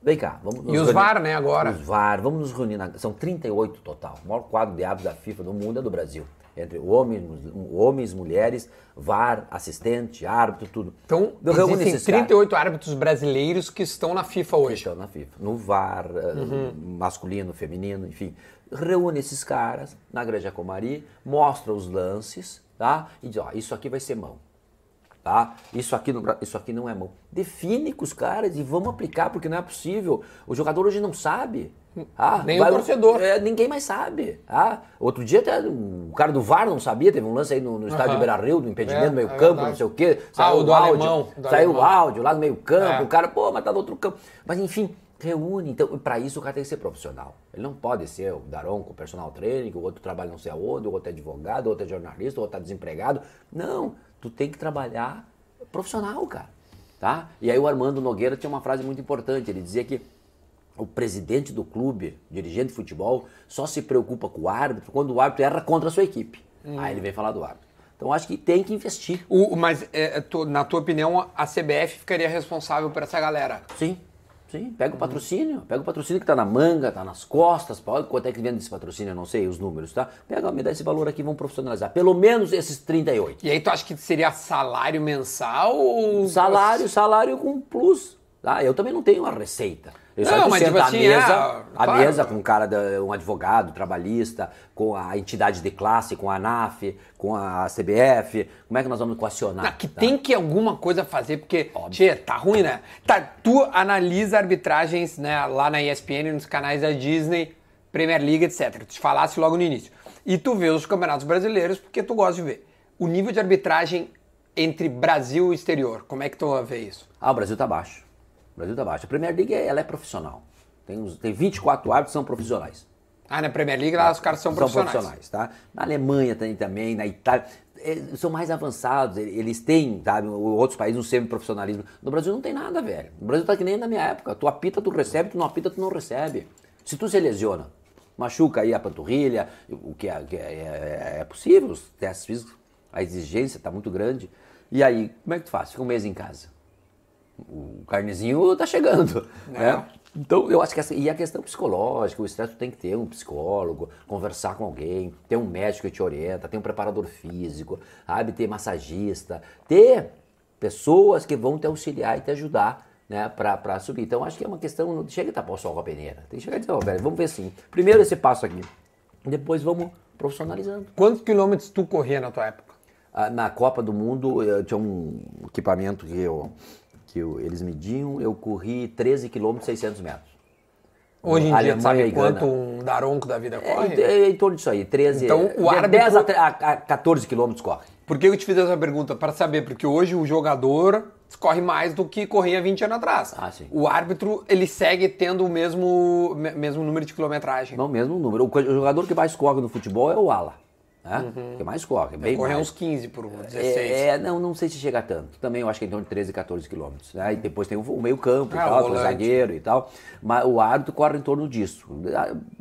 Vem cá, vamos nos E os reunir- VAR, né, agora? Os VAR, vamos nos reunir. Na, são 38 total. O maior quadro de árbitros da FIFA do mundo é do Brasil. Entre homens, homens mulheres, VAR, assistente, árbitro, tudo. Então, Reúne existem esses caras. 38 árbitros brasileiros que estão na FIFA hoje. Estão na FIFA. No VAR, eh, Uhum. masculino, feminino, enfim. Reúne esses caras na Granja Comari, mostra os lances, tá? E diz, ó, isso aqui vai ser mão. Tá? Isso, aqui no isso aqui não é mão. Define com os caras e vamos aplicar, porque não é possível. O jogador hoje não sabe. Ah, Nem o torcedor. é, ninguém mais sabe. Ah, outro dia até o cara do VAR não sabia, teve um lance aí no, no estádio Aham. Beira Rio, do impedimento É, meio é campo, não sei o quê. Ah, Saiu o do áudio, alemão, do saiu o áudio lá no meio campo, É. o cara, pô, mas tá no outro campo. Mas enfim, reúne. Então, para isso o cara tem que ser profissional. Ele não pode ser o Daronco, o personal trainer, o outro trabalha não sei aonde, o outro é advogado, o outro é jornalista, o outro tá desempregado. Não, tu tem que trabalhar profissional, cara. Tá? E aí o Armando Nogueira tinha uma frase muito importante, ele dizia que o presidente do clube, dirigente de futebol, só se preocupa com o árbitro quando o árbitro erra contra a sua equipe. Aí ele vem falar do árbitro. Então acho que tem que investir. O, mas, é, é, tu- na tua opinião, a CBF ficaria responsável por essa galera? Sim, sim. Pega o patrocínio. Pega o patrocínio que tá na manga, tá nas costas. Pode, quanto é que vende esse patrocínio? Eu não sei os números, tá? Pega, me dá esse valor aqui, vamos profissionalizar. Pelo menos esses 38. E aí tu acha que seria salário mensal ou... Salário, salário com plus. Tá? Eu também não tenho uma receita. Eu Não, mas tipo assim, mesa, é, a claro. mesa com um cara, da- um advogado, trabalhista, com a entidade de classe, com a ANAF, com a CBF. Como é que nós vamos equacionar? Não, que tá? tem que alguma coisa fazer, porque, tchê, tá ruim, né? Tá, tu analisa arbitragens né, lá na ESPN, nos canais da Disney, Premier League, etc. Tu te falasse logo no início. E tu vê os campeonatos brasileiros porque tu gosta de ver. O nível de arbitragem entre Brasil e exterior, como é que tu vê isso? Ah, o Brasil tá baixo. O Brasil tá baixo. A Premier League ela é profissional. Tem, uns, tem 24 árbitros que são profissionais. Ah, na Premier League lá os caras são profissionais. tá? Na Alemanha tem também, na Itália. é, São mais avançados, eles têm, tá? Outros países um semi-profissionalismo. No Brasil não tem nada, velho. No Brasil tá que nem na minha época. Tu apita, tu recebe, tu não apita, tu não recebe. Se tu se lesiona, machuca aí a panturrilha, o que é, que é- é- é possível, os testes físicos, a exigência tá muito grande. E aí, como é que tu faz? Fica um mês em casa o carnezinho tá chegando, né? Então, eu acho que essa, e a questão psicológica, o estresse tem que ter um psicólogo, conversar com alguém, ter um médico que te orienta, ter um preparador físico, sabe, ter massagista, ter pessoas que vão te auxiliar e te ajudar, né, pra, pra subir. Então, acho que é uma questão, não chega a tapar o sol com a peneira, tem que chegar e dizer, ó, velho, vamos ver assim, primeiro esse passo aqui, depois vamos profissionalizando. Quantos quilômetros tu corria na tua época? Ah, Na Copa do Mundo, eu tinha um equipamento que, eu, que eu- eles mediam, eu corri 13 km 600 metros. Hoje em dia, Alemanha sabe e quanto um daronco da vida É, corre? é, é em torno disso aí, 13, Então, o de árbitro- 10 a, tre- a- a 14 quilômetros corre. Por que eu te fiz essa pergunta? Para saber, porque hoje o jogador corre mais do que corria 20 anos atrás. Ah, sim. O árbitro, ele segue tendo o mesmo, me- mesmo número de quilometragem. Não, mesmo número. O jogador que mais corre no futebol é o ala, né? Que mais corre, bem Corre mais. uns 15 por 16. É, é, não, não sei se chega tanto. Também eu acho que é em torno de 13, 14 quilômetros. Né? E depois tem o, o meio campo e Ah, o o zagueiro e tal. Mas o árbitro corre em torno disso.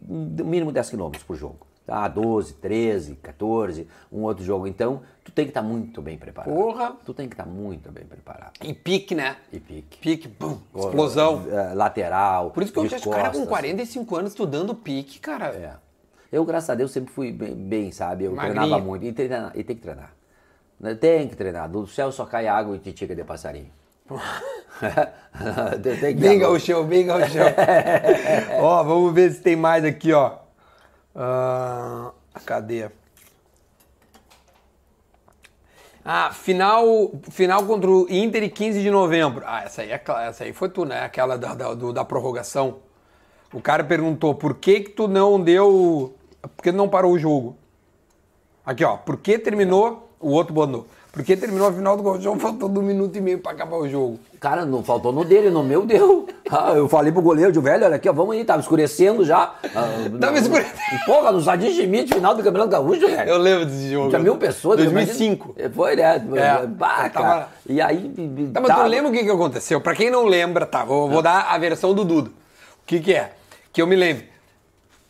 No mínimo 10 quilômetros por jogo. Tá? 12, 13, 14, um outro jogo. Então, tu tem que estar muito bem preparado. Porra! Tu tem que estar muito bem preparado. E pique, né? E pique. Pique, bum, explosão. Lateral. Por isso que eu de vejo cara com costas. 45 anos estudando pique, cara. É. Eu, graças a Deus, sempre fui bem, bem, sabe? Eu Magrinho. treinava muito. E, treinar, e tem que treinar. Né? Tem que treinar. Do céu só cai água e titica de passarinho. que Bem dar- gauchão, bem gauchão. ó, vamos ver se tem mais aqui, ó. Ah, cadê? Ah, final, final contra o Inter e 15 de novembro. Ah, essa aí, é, essa aí foi tu, né? Aquela da, da, do- da prorrogação. O cara perguntou por que que tu não deu... Por que não parou o jogo? Aqui, ó. Por que terminou... O outro bonou. Por que terminou a final do Gauchão faltando um minuto e meio pra acabar o jogo? Cara, não faltou no dele, no meu deu. Ah, eu falei pro goleiro, de velho, olha aqui, ó, vamos aí, tava escurecendo já. Ah, Tava escurecendo. Porra, no Sadim Schmidt, final do Campeonato Gaúcho, velho. Eu lembro desse jogo. Tinha mil pessoas. 2005. imagina. Foi, né? É, Bah, tava- E aí... Tá, mas tá- tu lembra o que, que aconteceu? Pra quem não lembra, tá, vou, vou dar a versão do Duda. O que que é? Que eu me lembro.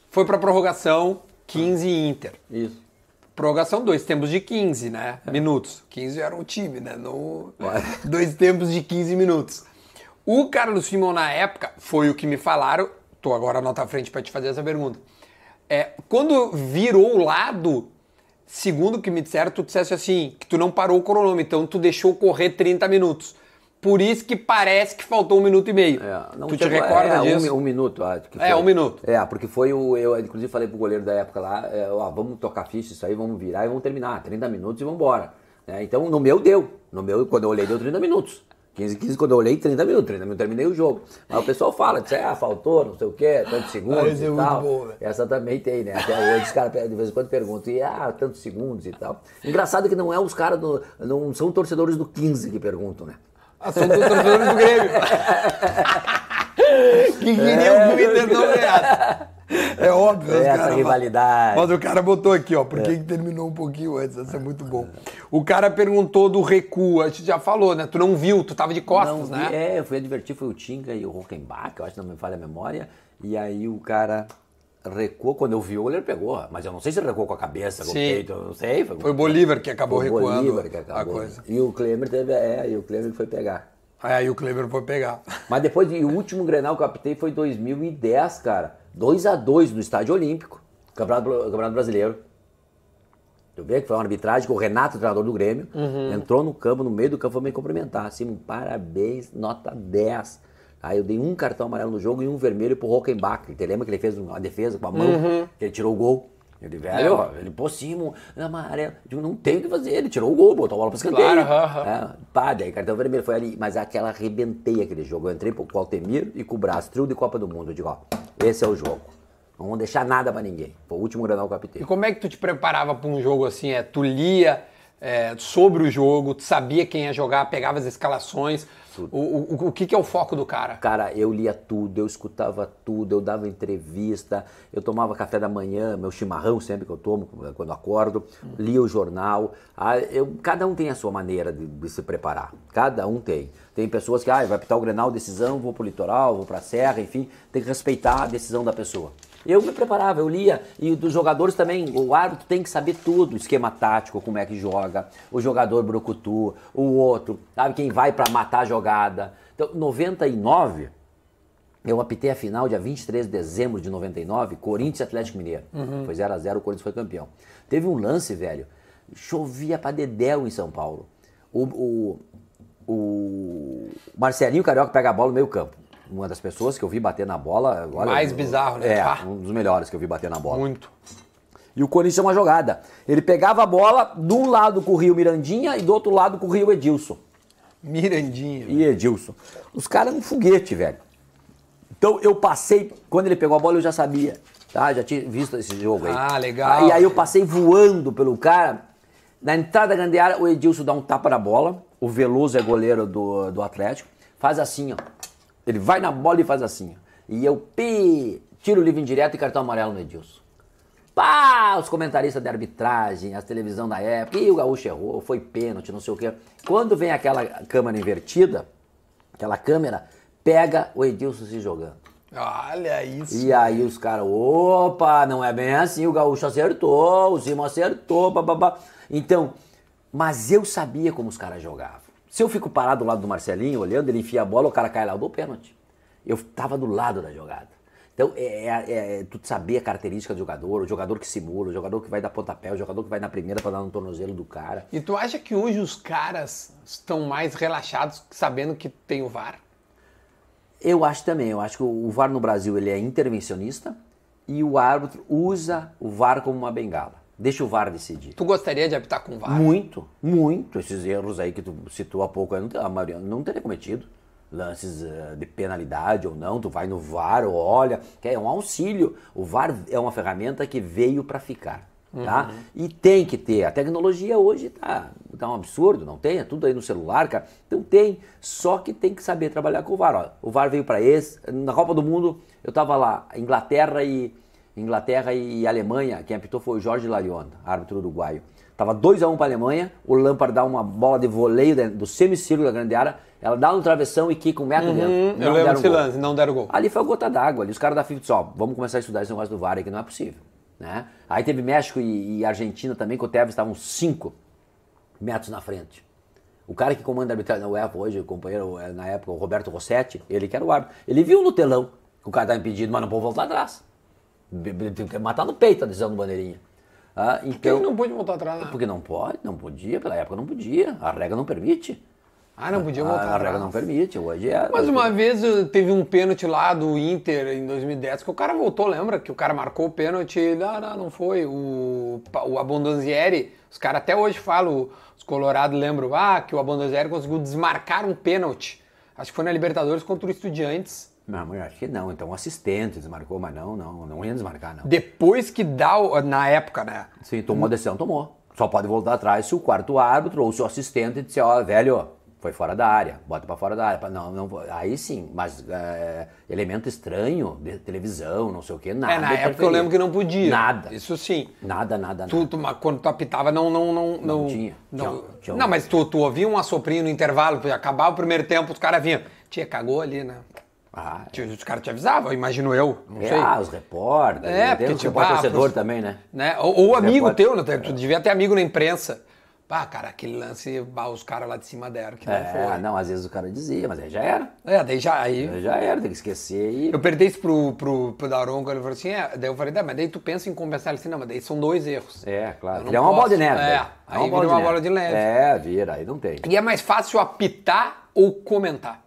Foi pra prorrogação 15 Inter. Isso. Prorrogação, dois tempos de 15, né? É. Minutos. 15 era o time, né? No... Dois tempos de 15 minutos. O Carlos Simon, na época, foi o que me falaram. Tô agora nota à frente pra te fazer essa pergunta. É, quando virou o lado, segundo o que me disseram, tu dissesse assim, que tu não parou o cronômetro, então tu deixou correr 30 minutos. Por isso que parece que faltou um minuto e meio. É, não tu te recorda é, um disso? mi- Um, minuto, acho que É, foi. um minuto. É, porque foi o. Eu, inclusive, falei pro goleiro da época lá: é, ó, vamos tocar ficha isso aí, vamos virar e vamos terminar. 30 minutos e vamos embora. É, então, no meu deu. No meu, quando eu olhei, deu 30 minutos. 15, 15, quando eu olhei, 30 minutos. 30 minutos, terminei o jogo. Mas o pessoal fala, diz, ah, faltou, não sei o quê, tantos segundos Ah, é e tal. bom. Essa também tem, né? Até hoje os caras de vez em quando perguntam, e ah, tantos segundos e tal. Engraçado que não é os caras, do, não são torcedores do 15 que perguntam, né? Ah, são dos torcedores do Grêmio. que queriam que o Inter não ganhasse. É óbvio. É essa caras- rivalidade. Mas o cara botou aqui, ó, por que que terminou um pouquinho antes? Essa é muito bom. O cara perguntou do recuo, a gente já falou, né? Tu não viu, tu tava de costas, Não, né? É, eu fui advertir, foi o Tinga e o Rockenbach, eu acho que não me falha a memória. E aí o cara recuou, quando eu vi o goleiro pegou. Mas eu não sei se ele recuou com a cabeça, com o peito, eu não sei. Foi o Bolívar que acabou Foi recuando Bolívar que a acabou. coisa. E o Klemer teve, é, e o Klemer foi pegar. Aí o Kleber foi pegar. Mas depois, e o último Grenal que eu apitei foi em 2010, cara. 2 a 2 no Estádio Olímpico, Campeonato, Campeonato Brasileiro. Tu vê que foi uma arbitragem que o Renato, treinador do Grêmio, Uhum. entrou no campo, no meio do campo, foi me cumprimentar. Assim, parabéns, nota 10. Aí eu dei um cartão amarelo no jogo e um vermelho pro Rockenbach. Você lembra que ele fez uma defesa com a mão? Uhum. Que ele tirou o gol. Ele, velho, ó, ele pô, Simon, amarelo. Eu digo, não tem o que fazer. Ele tirou o gol, botou a bola pro escanteio. Claro, aham. É, pá, daí cartão vermelho foi ali. Mas aquela arrebentei aquele jogo. Eu entrei pro Altemir e com o Brás, trio de Copa do Mundo. Eu digo, ó, esse é o jogo. Não vamos deixar nada pra ninguém. Foi o último granal apitei. E como é que tu te preparava para um jogo assim? É, tu lia é, sobre o jogo, tu sabia quem ia jogar, pegava as escalações, tudo. O, o, o que, que é o foco do cara? Cara, eu lia tudo, eu escutava tudo, eu dava entrevista, eu tomava café da manhã, meu chimarrão sempre que eu tomo quando acordo, lia o jornal. Ah, eu, cada um tem a sua maneira de, de se preparar. Cada um tem. Tem pessoas que, ah, vai pitar o Grenal, decisão, vou pro litoral, vou pra serra, enfim, tem que respeitar a decisão da pessoa. Eu me preparava, eu lia. E dos jogadores também, o árbitro tem que saber tudo, esquema tático, como é que joga, o jogador brucutu, o outro, sabe quem vai para matar a jogada. Então, 99, eu apitei a final dia 23 de dezembro de 99, Corinthians e Atlético Mineiro. Foi 0 a 0 o Corinthians foi campeão. Teve um lance, velho, chovia pra dedéu em São Paulo. O, o, o Marcelinho Carioca pega a bola no meio campo. Uma das pessoas que eu vi bater na bola. Olha, Mais bizarro, né? É, Pá. um dos melhores que eu vi bater na bola. Muito. E o Corinthians tinha uma jogada. Ele pegava a bola, de um lado corria o Mirandinha e do outro lado corria o Edilson. Mirandinha. E Edilson. Os caras eram um foguete, velho. Então eu passei, quando ele pegou a bola eu já sabia, tá? Já tinha visto esse jogo aí. Ah, legal. E aí eu passei voando pelo cara. Na entrada da grande área, o Edilson dá um tapa na bola. O Veloso é goleiro do, do Atlético. Faz assim, ó. Ele vai na bola e faz assim. E eu, pi, tiro o livro indireto e cartão amarelo no Edilson. Pá! Os comentaristas de arbitragem, as televisão da época, e o Gaúcho errou, foi pênalti, não sei o quê. Quando vem aquela câmera invertida, aquela câmera pega o Edilson se jogando. Olha isso. E aí os caras, opa, não é bem assim, o Gaúcho acertou, o Simon acertou, bababá. Então, mas eu sabia como os caras jogavam. Se eu fico parado do lado do Marcelinho, olhando, ele enfia a bola, o cara cai lá, eu dou pênalti. Eu tava do lado da jogada. Então, é, é, é tu saber a característica do jogador, o jogador que simula, o jogador que vai dar pontapé, o jogador que vai na primeira pra dar no tornozelo do cara. E tu acha que hoje os caras estão mais relaxados sabendo que tem o VAR? Eu acho também, eu acho que o VAR no Brasil ele é intervencionista e o árbitro usa o VAR como uma bengala. Deixa o VAR decidir. Tu gostaria de apitar com VAR? Muito, muito. Esses erros aí que tu citou há pouco, a maioria não teria cometido. Lances eh, de penalidade ou não, tu vai no VAR, olha, que é um auxílio. O VAR é uma ferramenta que veio para ficar. Tá? E tem que ter. A tecnologia hoje tá, tá um absurdo, não tem? É tudo aí no celular, cara. Então tem, só que tem que saber trabalhar com o VAR. Ó, o VAR veio para esse. Na Copa do Mundo, eu tava lá, Inglaterra e Inglaterra e Alemanha, quem apitou foi o Jorge Larion, árbitro uruguaio. Tava 2x1 para a Alemanha, o Lampard dá uma bola de voleio dentro do semicírculo da grande área, ela dá no travessão e quica um metro dentro. Hum, eu Não lembro desse lance, não deram gol. Ali foi a gota d'água. Ali os caras da FIFA disseram, vamos começar a estudar esse negócio do VAR que não é possível. Né? Aí teve México e, e Argentina também, que o Tevez estavam 5 metros na frente. O cara que comanda a arbitragem na UEFA hoje, o companheiro eh, na época, o Roberto Rossetti, ele que era o árbitro. Ele viu no telão que o cara estava impedido, mas não pode voltar atrás. Tem que matar no peito a decisão do bandeirinha. Ah, Quem então, não pôde voltar atrás? né? porque não pode, não podia, pela época não podia. A regra não permite. Ah, não podia A, voltar a regra atrás. não permite. Hoje é. Mas uma vez eh, teve um pênalti lá do Inter em 2010 que o cara voltou, lembra? Que o cara marcou o pênalti e não, não, não foi. O, o Abondanzieri, os caras até hoje falam, os colorados lembram, ah, que o Abondanzieri conseguiu desmarcar um pênalti. Acho que foi na Libertadores contra o Estudiantes. Não, eu acho que não. Então, o assistente desmarcou, mas não, não, não ia desmarcar, não. Depois que dá, o- na época, né? Sim, tomou a decisão, tomou. Só pode voltar atrás se o quarto árbitro ou se o assistente disser, ó, velho, foi fora da área, bota pra fora da área. Não, não, aí sim, mas é, elemento estranho, de televisão, não sei o quê, nada. É, na época eu lembro que não podia. Nada. Isso sim. Nada, nada, nada. Tu, mas quando tu apitava, não. Não, não, não, tinha. Não, Tinha- tinha um- não mas tu, tu ouvia um assoprinho no intervalo, acabar o primeiro tempo, os caras vinham. Tia, cagou ali, né? Ah, Tia, Os caras te avisavam, imagino eu. Não é, sei. ah, os repórteres. É, tem porque, tipo, ah, torcedor pros- também, né? né? Ou, ou amigo repórter- teu, né? Tu devia ter amigo na imprensa. Pá, cara, aquele lance, bah, os caras lá de cima deram, que não É, foi. não, às vezes o cara dizia, mas aí já era. É, daí já. Aí, Já era, tem que esquecer e. eu perguntei isso pro, pro, pro Daronco, ele falou assim, é, daí eu falei, "Tá, mas daí tu pensa em compensar ele assim, não, mas daí são dois erros. É, claro. não Criar uma bola de neve. É, daí. aí vira uma bola de neve. É, vira, aí não tem. E é mais fácil apitar ou comentar?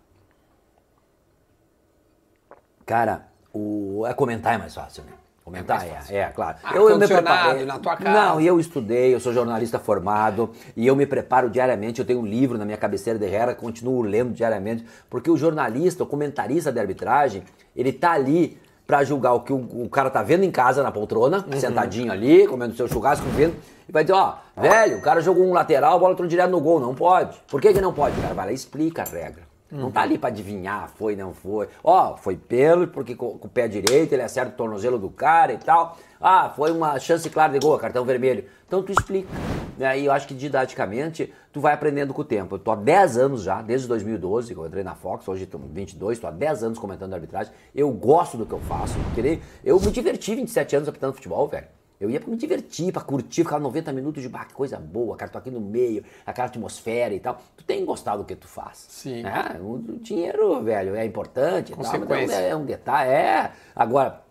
Cara, o... é comentar é mais fácil, né? Comentar É é, é, claro. Ah, condicionado, na tua casa. Não, e eu estudei, eu sou jornalista formado e eu me preparo diariamente. Eu tenho um livro na minha cabeceira de rera, continuo lendo diariamente, porque o jornalista, o comentarista de arbitragem, ele tá ali pra julgar o que o, o cara tá vendo em casa na poltrona, Uhum. sentadinho ali, comendo seu churrasco, vendo, e vai dizer, ó, velho, o cara jogou um lateral, a bola entrou direto no gol, não pode. Por que que não pode? O cara vai lá e explica a regra. Não tá ali pra adivinhar, foi, não foi. Ó, foi pênalti porque com, com o pé direito ele acerta o tornozelo do cara e tal. Ah, foi uma chance clara de gol, cartão vermelho. Então tu explica. Né? E eu acho que didaticamente tu vai aprendendo com o tempo. Eu tô há 10 anos já, desde 2012, que eu entrei na Fox, hoje estou 22, tô há 10 anos comentando arbitragem. Eu gosto do que eu faço. Eu me diverti 27 anos apitando futebol, velho. Eu ia pra me divertir, pra curtir, ficar 90 minutos de bah, que coisa boa, cara, tô aqui no meio, aquela atmosfera e tal. Tu tem gostado do que tu faz. Sim. É, o dinheiro, velho, é importante e tal, mas Consequência. é um detalhe. É. Agora,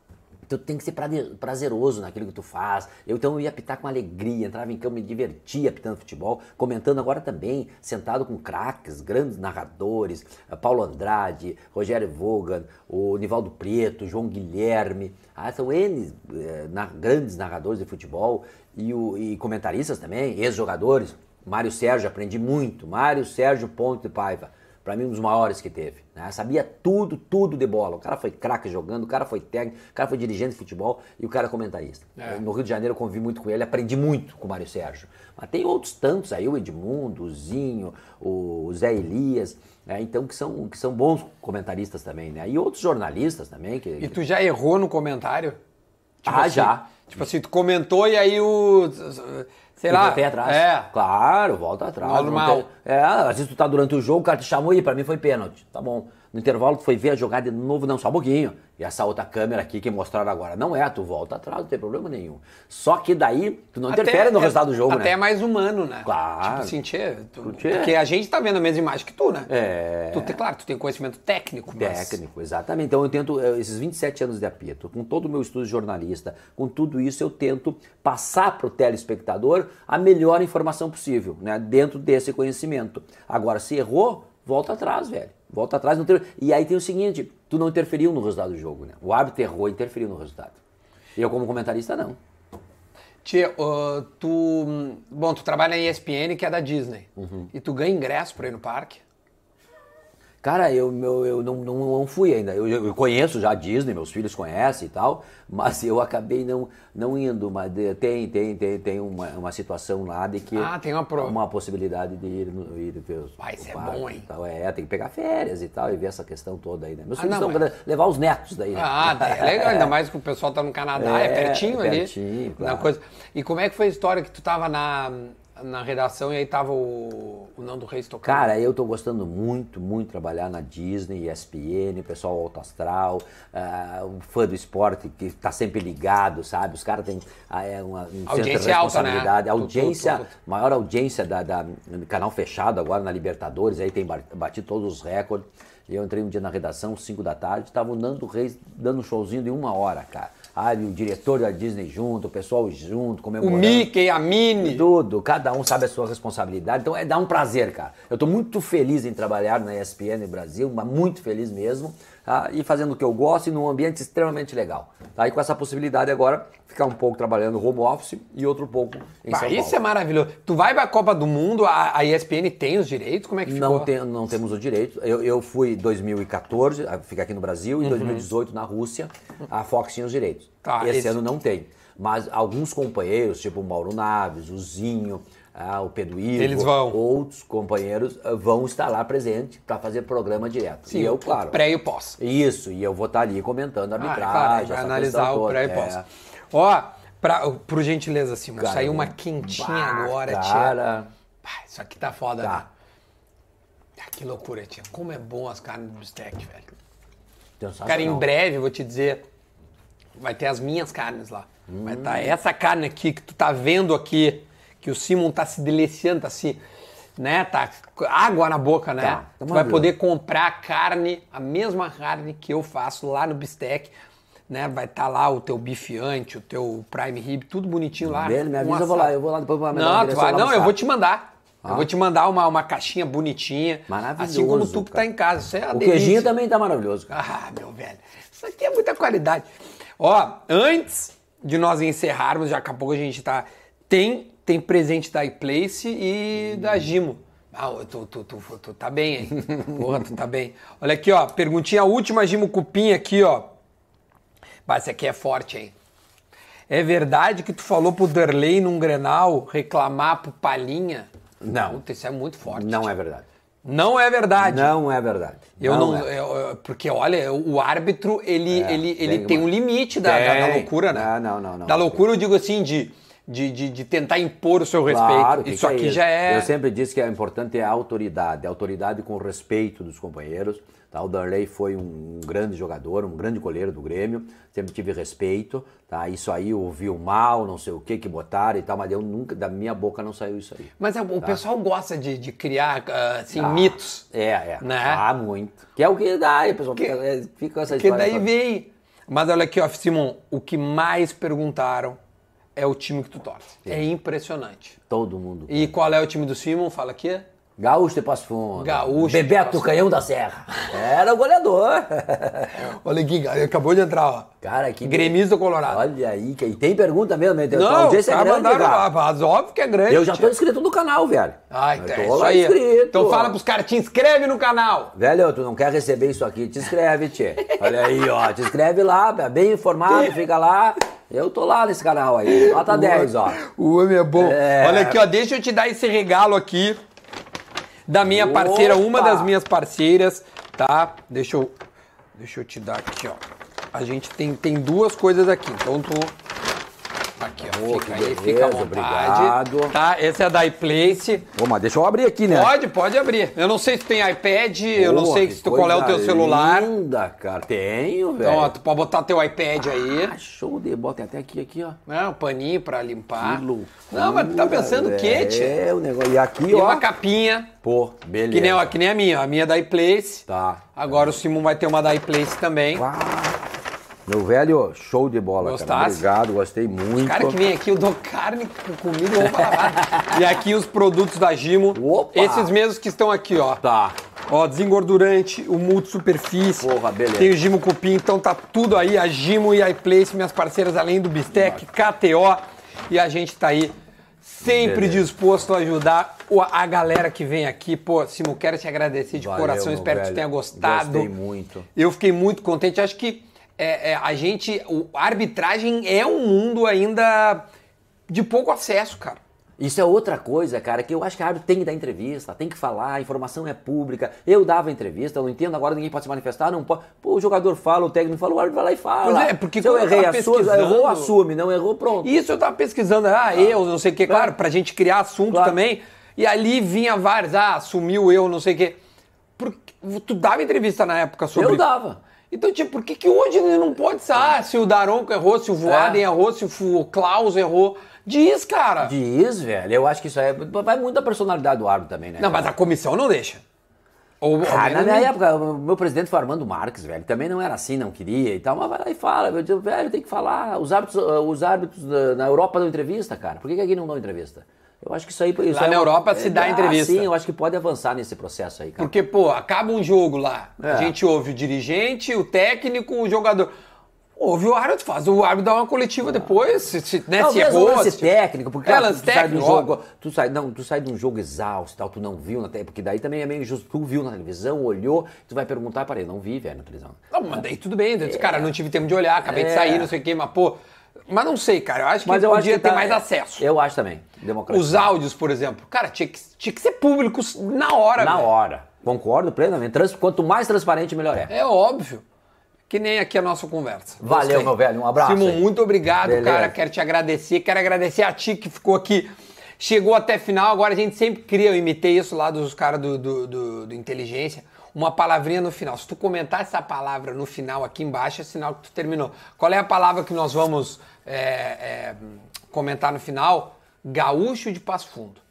tu tem que ser prazeroso naquilo que tu faz. Eu então eu ia apitar com alegria, entrava em campo, me divertia apitando futebol, comentando agora também, sentado com craques, grandes narradores, eh, Paulo Andrade, Rogério Vogan, o Nivaldo Preto, João Guilherme. Ah, são N eh, na- grandes narradores de futebol e, o- e comentaristas também, ex-jogadores. Mário Sérgio, aprendi muito. Mário Sérgio Ponte de Paiva. Pra mim, um dos maiores que teve. né? Sabia tudo, tudo de bola. O cara foi craque jogando, o cara foi técnico, o cara foi dirigente de futebol e o cara é comentarista. É. No Rio de Janeiro eu convivi muito com ele, aprendi muito com o Mário Sérgio. Mas tem outros tantos aí, o Edmundo, o Zinho, o Zé Elias, né? então que são, que são bons comentaristas também, né? E outros jornalistas também. Que, E tu já errou no comentário? Ah, assim, já. Tipo assim, tu comentou e aí o. Sei lá. pé atrás. É. Claro, volta atrás. Normal. tem- É, às vezes tu tá durante o jogo, o cara te chamou e pra mim foi pênalti. Tá bom. No intervalo tu foi ver a jogada de novo, não, só um pouquinho. E essa outra câmera aqui que mostraram agora. Não é, tu volta atrás, não tem problema nenhum. Só que daí tu não interfere no é- resultado do jogo, até né? é mais humano, né? Claro. Tipo assim, tchê, tu- Tchê. porque a gente tá vendo a mesma imagem que tu, né? É. Tu claro, tu tem conhecimento técnico, mas... Técnico, exatamente. Então eu tento, eh, esses 27 anos de apito, com todo o meu estudo de jornalista, com tudo isso, eu tento passar para o telespectador a melhor informação possível, né? Dentro desse conhecimento. Agora, se errou, volta atrás, velho. Volta atrás. Não tem... E aí tem o seguinte, tu não interferiu no resultado do jogo, né? O árbitro errou, interferiu no resultado. Eu, como comentarista, não. Tchê, ó, tu... Bom, tu trabalha na ESPN, que é da Disney. Uhum. E tu ganha ingresso pra ir no parque? Cara, eu, eu, eu não, não, não fui ainda. Eu, eu conheço já a Disney, meus filhos conhecem e tal, mas eu acabei não, não indo. Mas de- tem, tem, tem, tem uma, uma situação lá de que. Ah, tem uma pro- uma possibilidade de ir, no- ir ver os. Isso é bom, hein? tal. É, tem que pegar férias e tal, e ver essa questão toda aí, né? Meus Ah, filhos não, estão mas- levar os netos daí, né? Ah, é legal, ainda mais que o pessoal tá no Canadá, é, É, pertinho é ali. pertinho, claro. Coisa. E como é que foi a história que tu tava na, na redação e aí tava o, o Nando Reis tocando? Cara, eu tô gostando muito, muito de trabalhar na Disney, ESPN, pessoal alto astral, ah, um fã do esporte que tá sempre ligado, sabe? Os caras têm ah, é uma, um Audiência alta, né? responsabilidade. A Tu- tu- audiência, tu- maior audiência da, da- do canal fechado agora na Libertadores, aí tem ba- batido todos os recordes. E eu entrei um dia na redação, 5 da tarde, tava o Nando Reis dando um showzinho de uma hora, cara. Ah, o diretor da Disney junto, o pessoal junto, o comemorando. Mickey, a Minnie. Tudo, cada um sabe a sua responsabilidade. Então é dá um prazer, cara. Eu tô muito feliz em trabalhar na ESPN Brasil, mas muito feliz mesmo. Tá? E fazendo o que eu gosto e num ambiente extremamente legal. Tá? E com essa possibilidade agora, ficar um pouco trabalhando home office e outro pouco em Bah, São isso é Paulo. maravilhoso. Tu vai pra Copa do Mundo, a, a ESPN tem os direitos? Como é que ficou? Não, tem, não temos o direito. Eu, eu fui em 2014, ah, fica aqui no Brasil, em 2018 na Rússia, a Fox tinha os direitos. Uhum. Tá, esse, esse- ano não tem. Mas alguns companheiros, tipo o Mauro Naves, o Zinho, ah, o Pedro Ivo, Eles vão. outros companheiros ah, vão estar lá presente para fazer programa direto. Sim, e eu, claro. pré e o pós. Isso, e eu vou estar ali comentando a Ah, é arbitragem. claro, vai essa analisar o toda. pré e pós. É. Ó, pra, por gentileza, Simon, Cara, saiu uma quentinha Bah, agora, tia. cara. Bah, isso aqui tá foda, Tá. né? Ah, que loucura, tia. Como é bom as carnes do bistec, velho. Cara, em breve, vou te dizer, vai ter as minhas carnes lá. Vai estar Hum. essa carne aqui que tu tá vendo aqui, que o Simon tá se deliciando, tá se, né, tá água na boca, né? Tá, tá tu vai poder comprar carne, a mesma carne que eu faço lá no bistec, né? Vai estar lá o teu bifiante, o teu prime rib, tudo bonitinho lá. Beleza, me avisa, eu vou lá, eu vou lá depois pra Não, tu vai, não, eu vou te mandar. Eu Ah. vou te mandar uma, uma caixinha bonitinha. Maravilhoso, Assim como tu que tá em casa. Isso é O delícia. queijinho também tá maravilhoso. cara. Ah, meu velho, isso aqui é muita qualidade. Ó, antes de nós encerrarmos, já daqui a pouco a gente tá. Tem, tem presente da iPlace e da Gimo. Ah, tu, tu, tu, tu tá bem, hein? Porra, tu tá bem. Olha aqui, ó, perguntinha última, Gimo Cupim aqui, ó. Mas esse aqui é forte, hein? É verdade que tu falou pro Derlei num Grenal reclamar pro Palinha? Não. Puta, isso é muito forte. Não tio. é verdade. Não é verdade. Não é verdade. Eu não, é. eu- eu- porque olha, o árbitro ele, É, ele, ele tem tem, um limite da, da- da loucura, né? Ah, não, não, não. Da loucura eu digo assim de, de, de, de tentar impor o seu respeito. Claro, que Isso é aqui já é. Eu sempre disse que é importante é a autoridade, a autoridade com o respeito dos companheiros. Tá? O Darley foi um grande jogador, um grande goleiro do Grêmio, sempre tive respeito. Tá? Isso aí ouviu mal, não sei o que que botaram e tal, mas eu nunca, da minha boca não saiu isso aí. Mas é, o pessoal gosta de, de criar ah, assim, mitos. É, é. Né? Ah, muito. Que é o que dá, aí a pessoa fica, é, fica com essa história. daí toda. vem. Mas olha aqui, ó, Simon, o que mais perguntaram é o time que tu torce. É impressionante. Todo mundo. E qual é o time do Simon? Fala aqui. Gaúcho de Passo Fundo. Gaúcho Bebeto Canhão da Serra. Era o goleador. Olha aqui, acabou de entrar, ó. Cara, que. Gremista do Colorado. Olha aí, que... e tem pergunta mesmo. hein? A Não, audiência é grande, mandaram, cara. mas óbvio que é grande. Eu já tô inscrito no canal, velho. Ah, então tô é isso lá aí. inscrito. Então fala pros caras, te inscreve no canal. Velho, tu não quer receber isso aqui, te inscreve, tchê. Olha aí, ó. Te inscreve lá, bem informado, fica lá. Eu tô lá nesse canal aí. Nota 10, ó. O homem é bom. É. Olha aqui, ó, deixa eu te dar esse regalo aqui da minha parceira, uma Opa! das minhas parceiras, tá? Deixa eu, deixa eu te dar aqui, ó. A gente tem, tem duas coisas aqui, então tu... Aqui, ó, fica aí, fica à vontade. obrigado. Tá, essa é a da iPlace. Ô, mas deixa eu abrir aqui, né? Pode, pode abrir. Eu não sei se tem iPad, eu não sei se tu, qual é o teu celular. Linda, cara. Tenho, velho. Então, ó, tu pode botar teu iPad aí. Ah, show de bola. Tem até aqui, aqui, ó. né, um paninho pra limpar. Que loucura, não, mas tu tá pensando o quê, tia? É, o negócio. E aqui, Tem ó. uma capinha, Pô, beleza. que nem, ó, que nem a minha. A minha é da iPlace. Tá. Agora o Simon vai ter uma da iPlace também. Uau. Meu velho, show de bola, cara. Gostasse? Obrigado, gostei muito. Cara que vem aqui, eu dou carne vou falar. E aqui os produtos da Gimo. Opa! Esses mesmos que estão aqui, ó. Tá. Ó, desengordurante, o multisuperfície. Porra, beleza. Tem o Gimo Cupim, então tá tudo aí. A Gimo e a iPlace, minhas parceiras, além do Bistec, KTO. E a gente tá aí sempre Beleza. disposto a ajudar a galera que vem aqui. Pô, Simon, quero te agradecer de Valeu, coração. Espero que velho. tu tenha gostado. Gostei muito. Eu fiquei muito contente. Acho que é, é, a gente. o- a arbitragem é um mundo ainda de pouco acesso, cara. Isso é outra coisa, cara, que eu acho que a árbitro tem que dar entrevista, tem que falar, a informação é pública. Eu dava entrevista, eu não entendo agora, ninguém pode se manifestar, não pode. Pô, o jogador fala, o técnico fala, o árbitro vai lá e fala. Pois é, porque Se eu quando eu errei, tava assume, pesquisando- errou, assume, não errou, pronto. Isso eu tava pesquisando, ah, eu, não sei o que, claro, pra gente criar assunto Claro. também. E ali vinha vários, ah, sumiu eu, não sei o que. Porque tu dava entrevista na época sobre. Eu dava. Então, tipo, por que, que hoje ele não pode ser? Ah, se o Daronco errou, se o Voaden É. errou, se o Klaus errou. Diz, cara. Diz, velho, eu acho que isso aí vai muito da personalidade do árbitro também, né? Não, mas a comissão não deixa. Ou, Ah, na minha nem- época, o meu presidente foi Armando Marques, velho. Também não era assim, não queria e tal, mas vai lá e fala. Eu digo, velho, tem que falar. Os árbitros, uh, os árbitros na, na Europa dão entrevista, cara. Por que, que aqui não dão entrevista? Eu acho que isso aí. Isso Lá é na Europa se dá Ah, entrevista. Sim, eu acho que pode avançar nesse processo aí, cara. Porque, pô, acaba um jogo lá. A É. gente ouve o dirigente, o técnico, o jogador. Ouve o árbitro, faz o árbitro dar uma coletiva depois, se, se, né, se Talvez errou. um lance se- técnico, porque É, lance tu sai de técnico, jogo, tu sai, não, tu sai de um jogo exausto, tal, tu não viu na porque daí também é meio injusto. Tu viu na televisão, olhou, tu vai perguntar para ele, não vi, velho, na televisão. Não, mas daí tudo bem. eu disse, Cara, não tive tempo de olhar, acabei de É. sair, não sei o quê, mas, pô. Mas não sei, cara. Eu acho que Mas eu podia acho que ter tá- mais acesso. Eu acho também, democracia. Os áudios, por exemplo. Cara, tinha que, tinha que ser público na hora, Na velho. hora. Concordo plenamente. Trans- Quanto mais transparente, melhor é. É óbvio. Que nem aqui a nossa conversa. Valeu, Gostei. meu velho. Um abraço Simon, aí. muito obrigado, Beleza. cara. Quero te agradecer. Quero agradecer a ti que ficou aqui. Chegou até final. Agora a gente sempre cria, eu imitei isso lá dos caras do, do, do- do Inteligência. Uma palavrinha no final. Se tu comentar essa palavra no final aqui embaixo, é sinal que tu terminou. Qual é a palavra que nós vamos é, é, comentar no final? Gaúcho de Passo Fundo.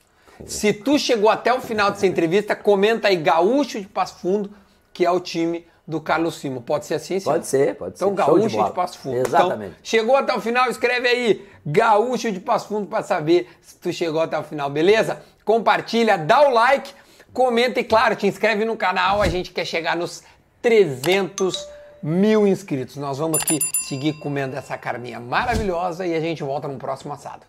Se tu chegou até o final dessa entrevista, comenta aí Gaúcho de Passo Fundo, que é o time do Carlos Simo. Pode ser assim, Simo? Pode ser, pode Então, ser. De Gaúcho de, bola. Passo Fundo. Exatamente. Então, chegou até o final, escreve aí Gaúcho de Passo Fundo para saber se tu chegou até o final, beleza? Compartilha, dá o like, comenta e, claro, te inscreve no canal. A gente quer chegar nos 300 mil inscritos. Nós vamos aqui seguir comendo essa carninha maravilhosa e a gente volta no próximo assado.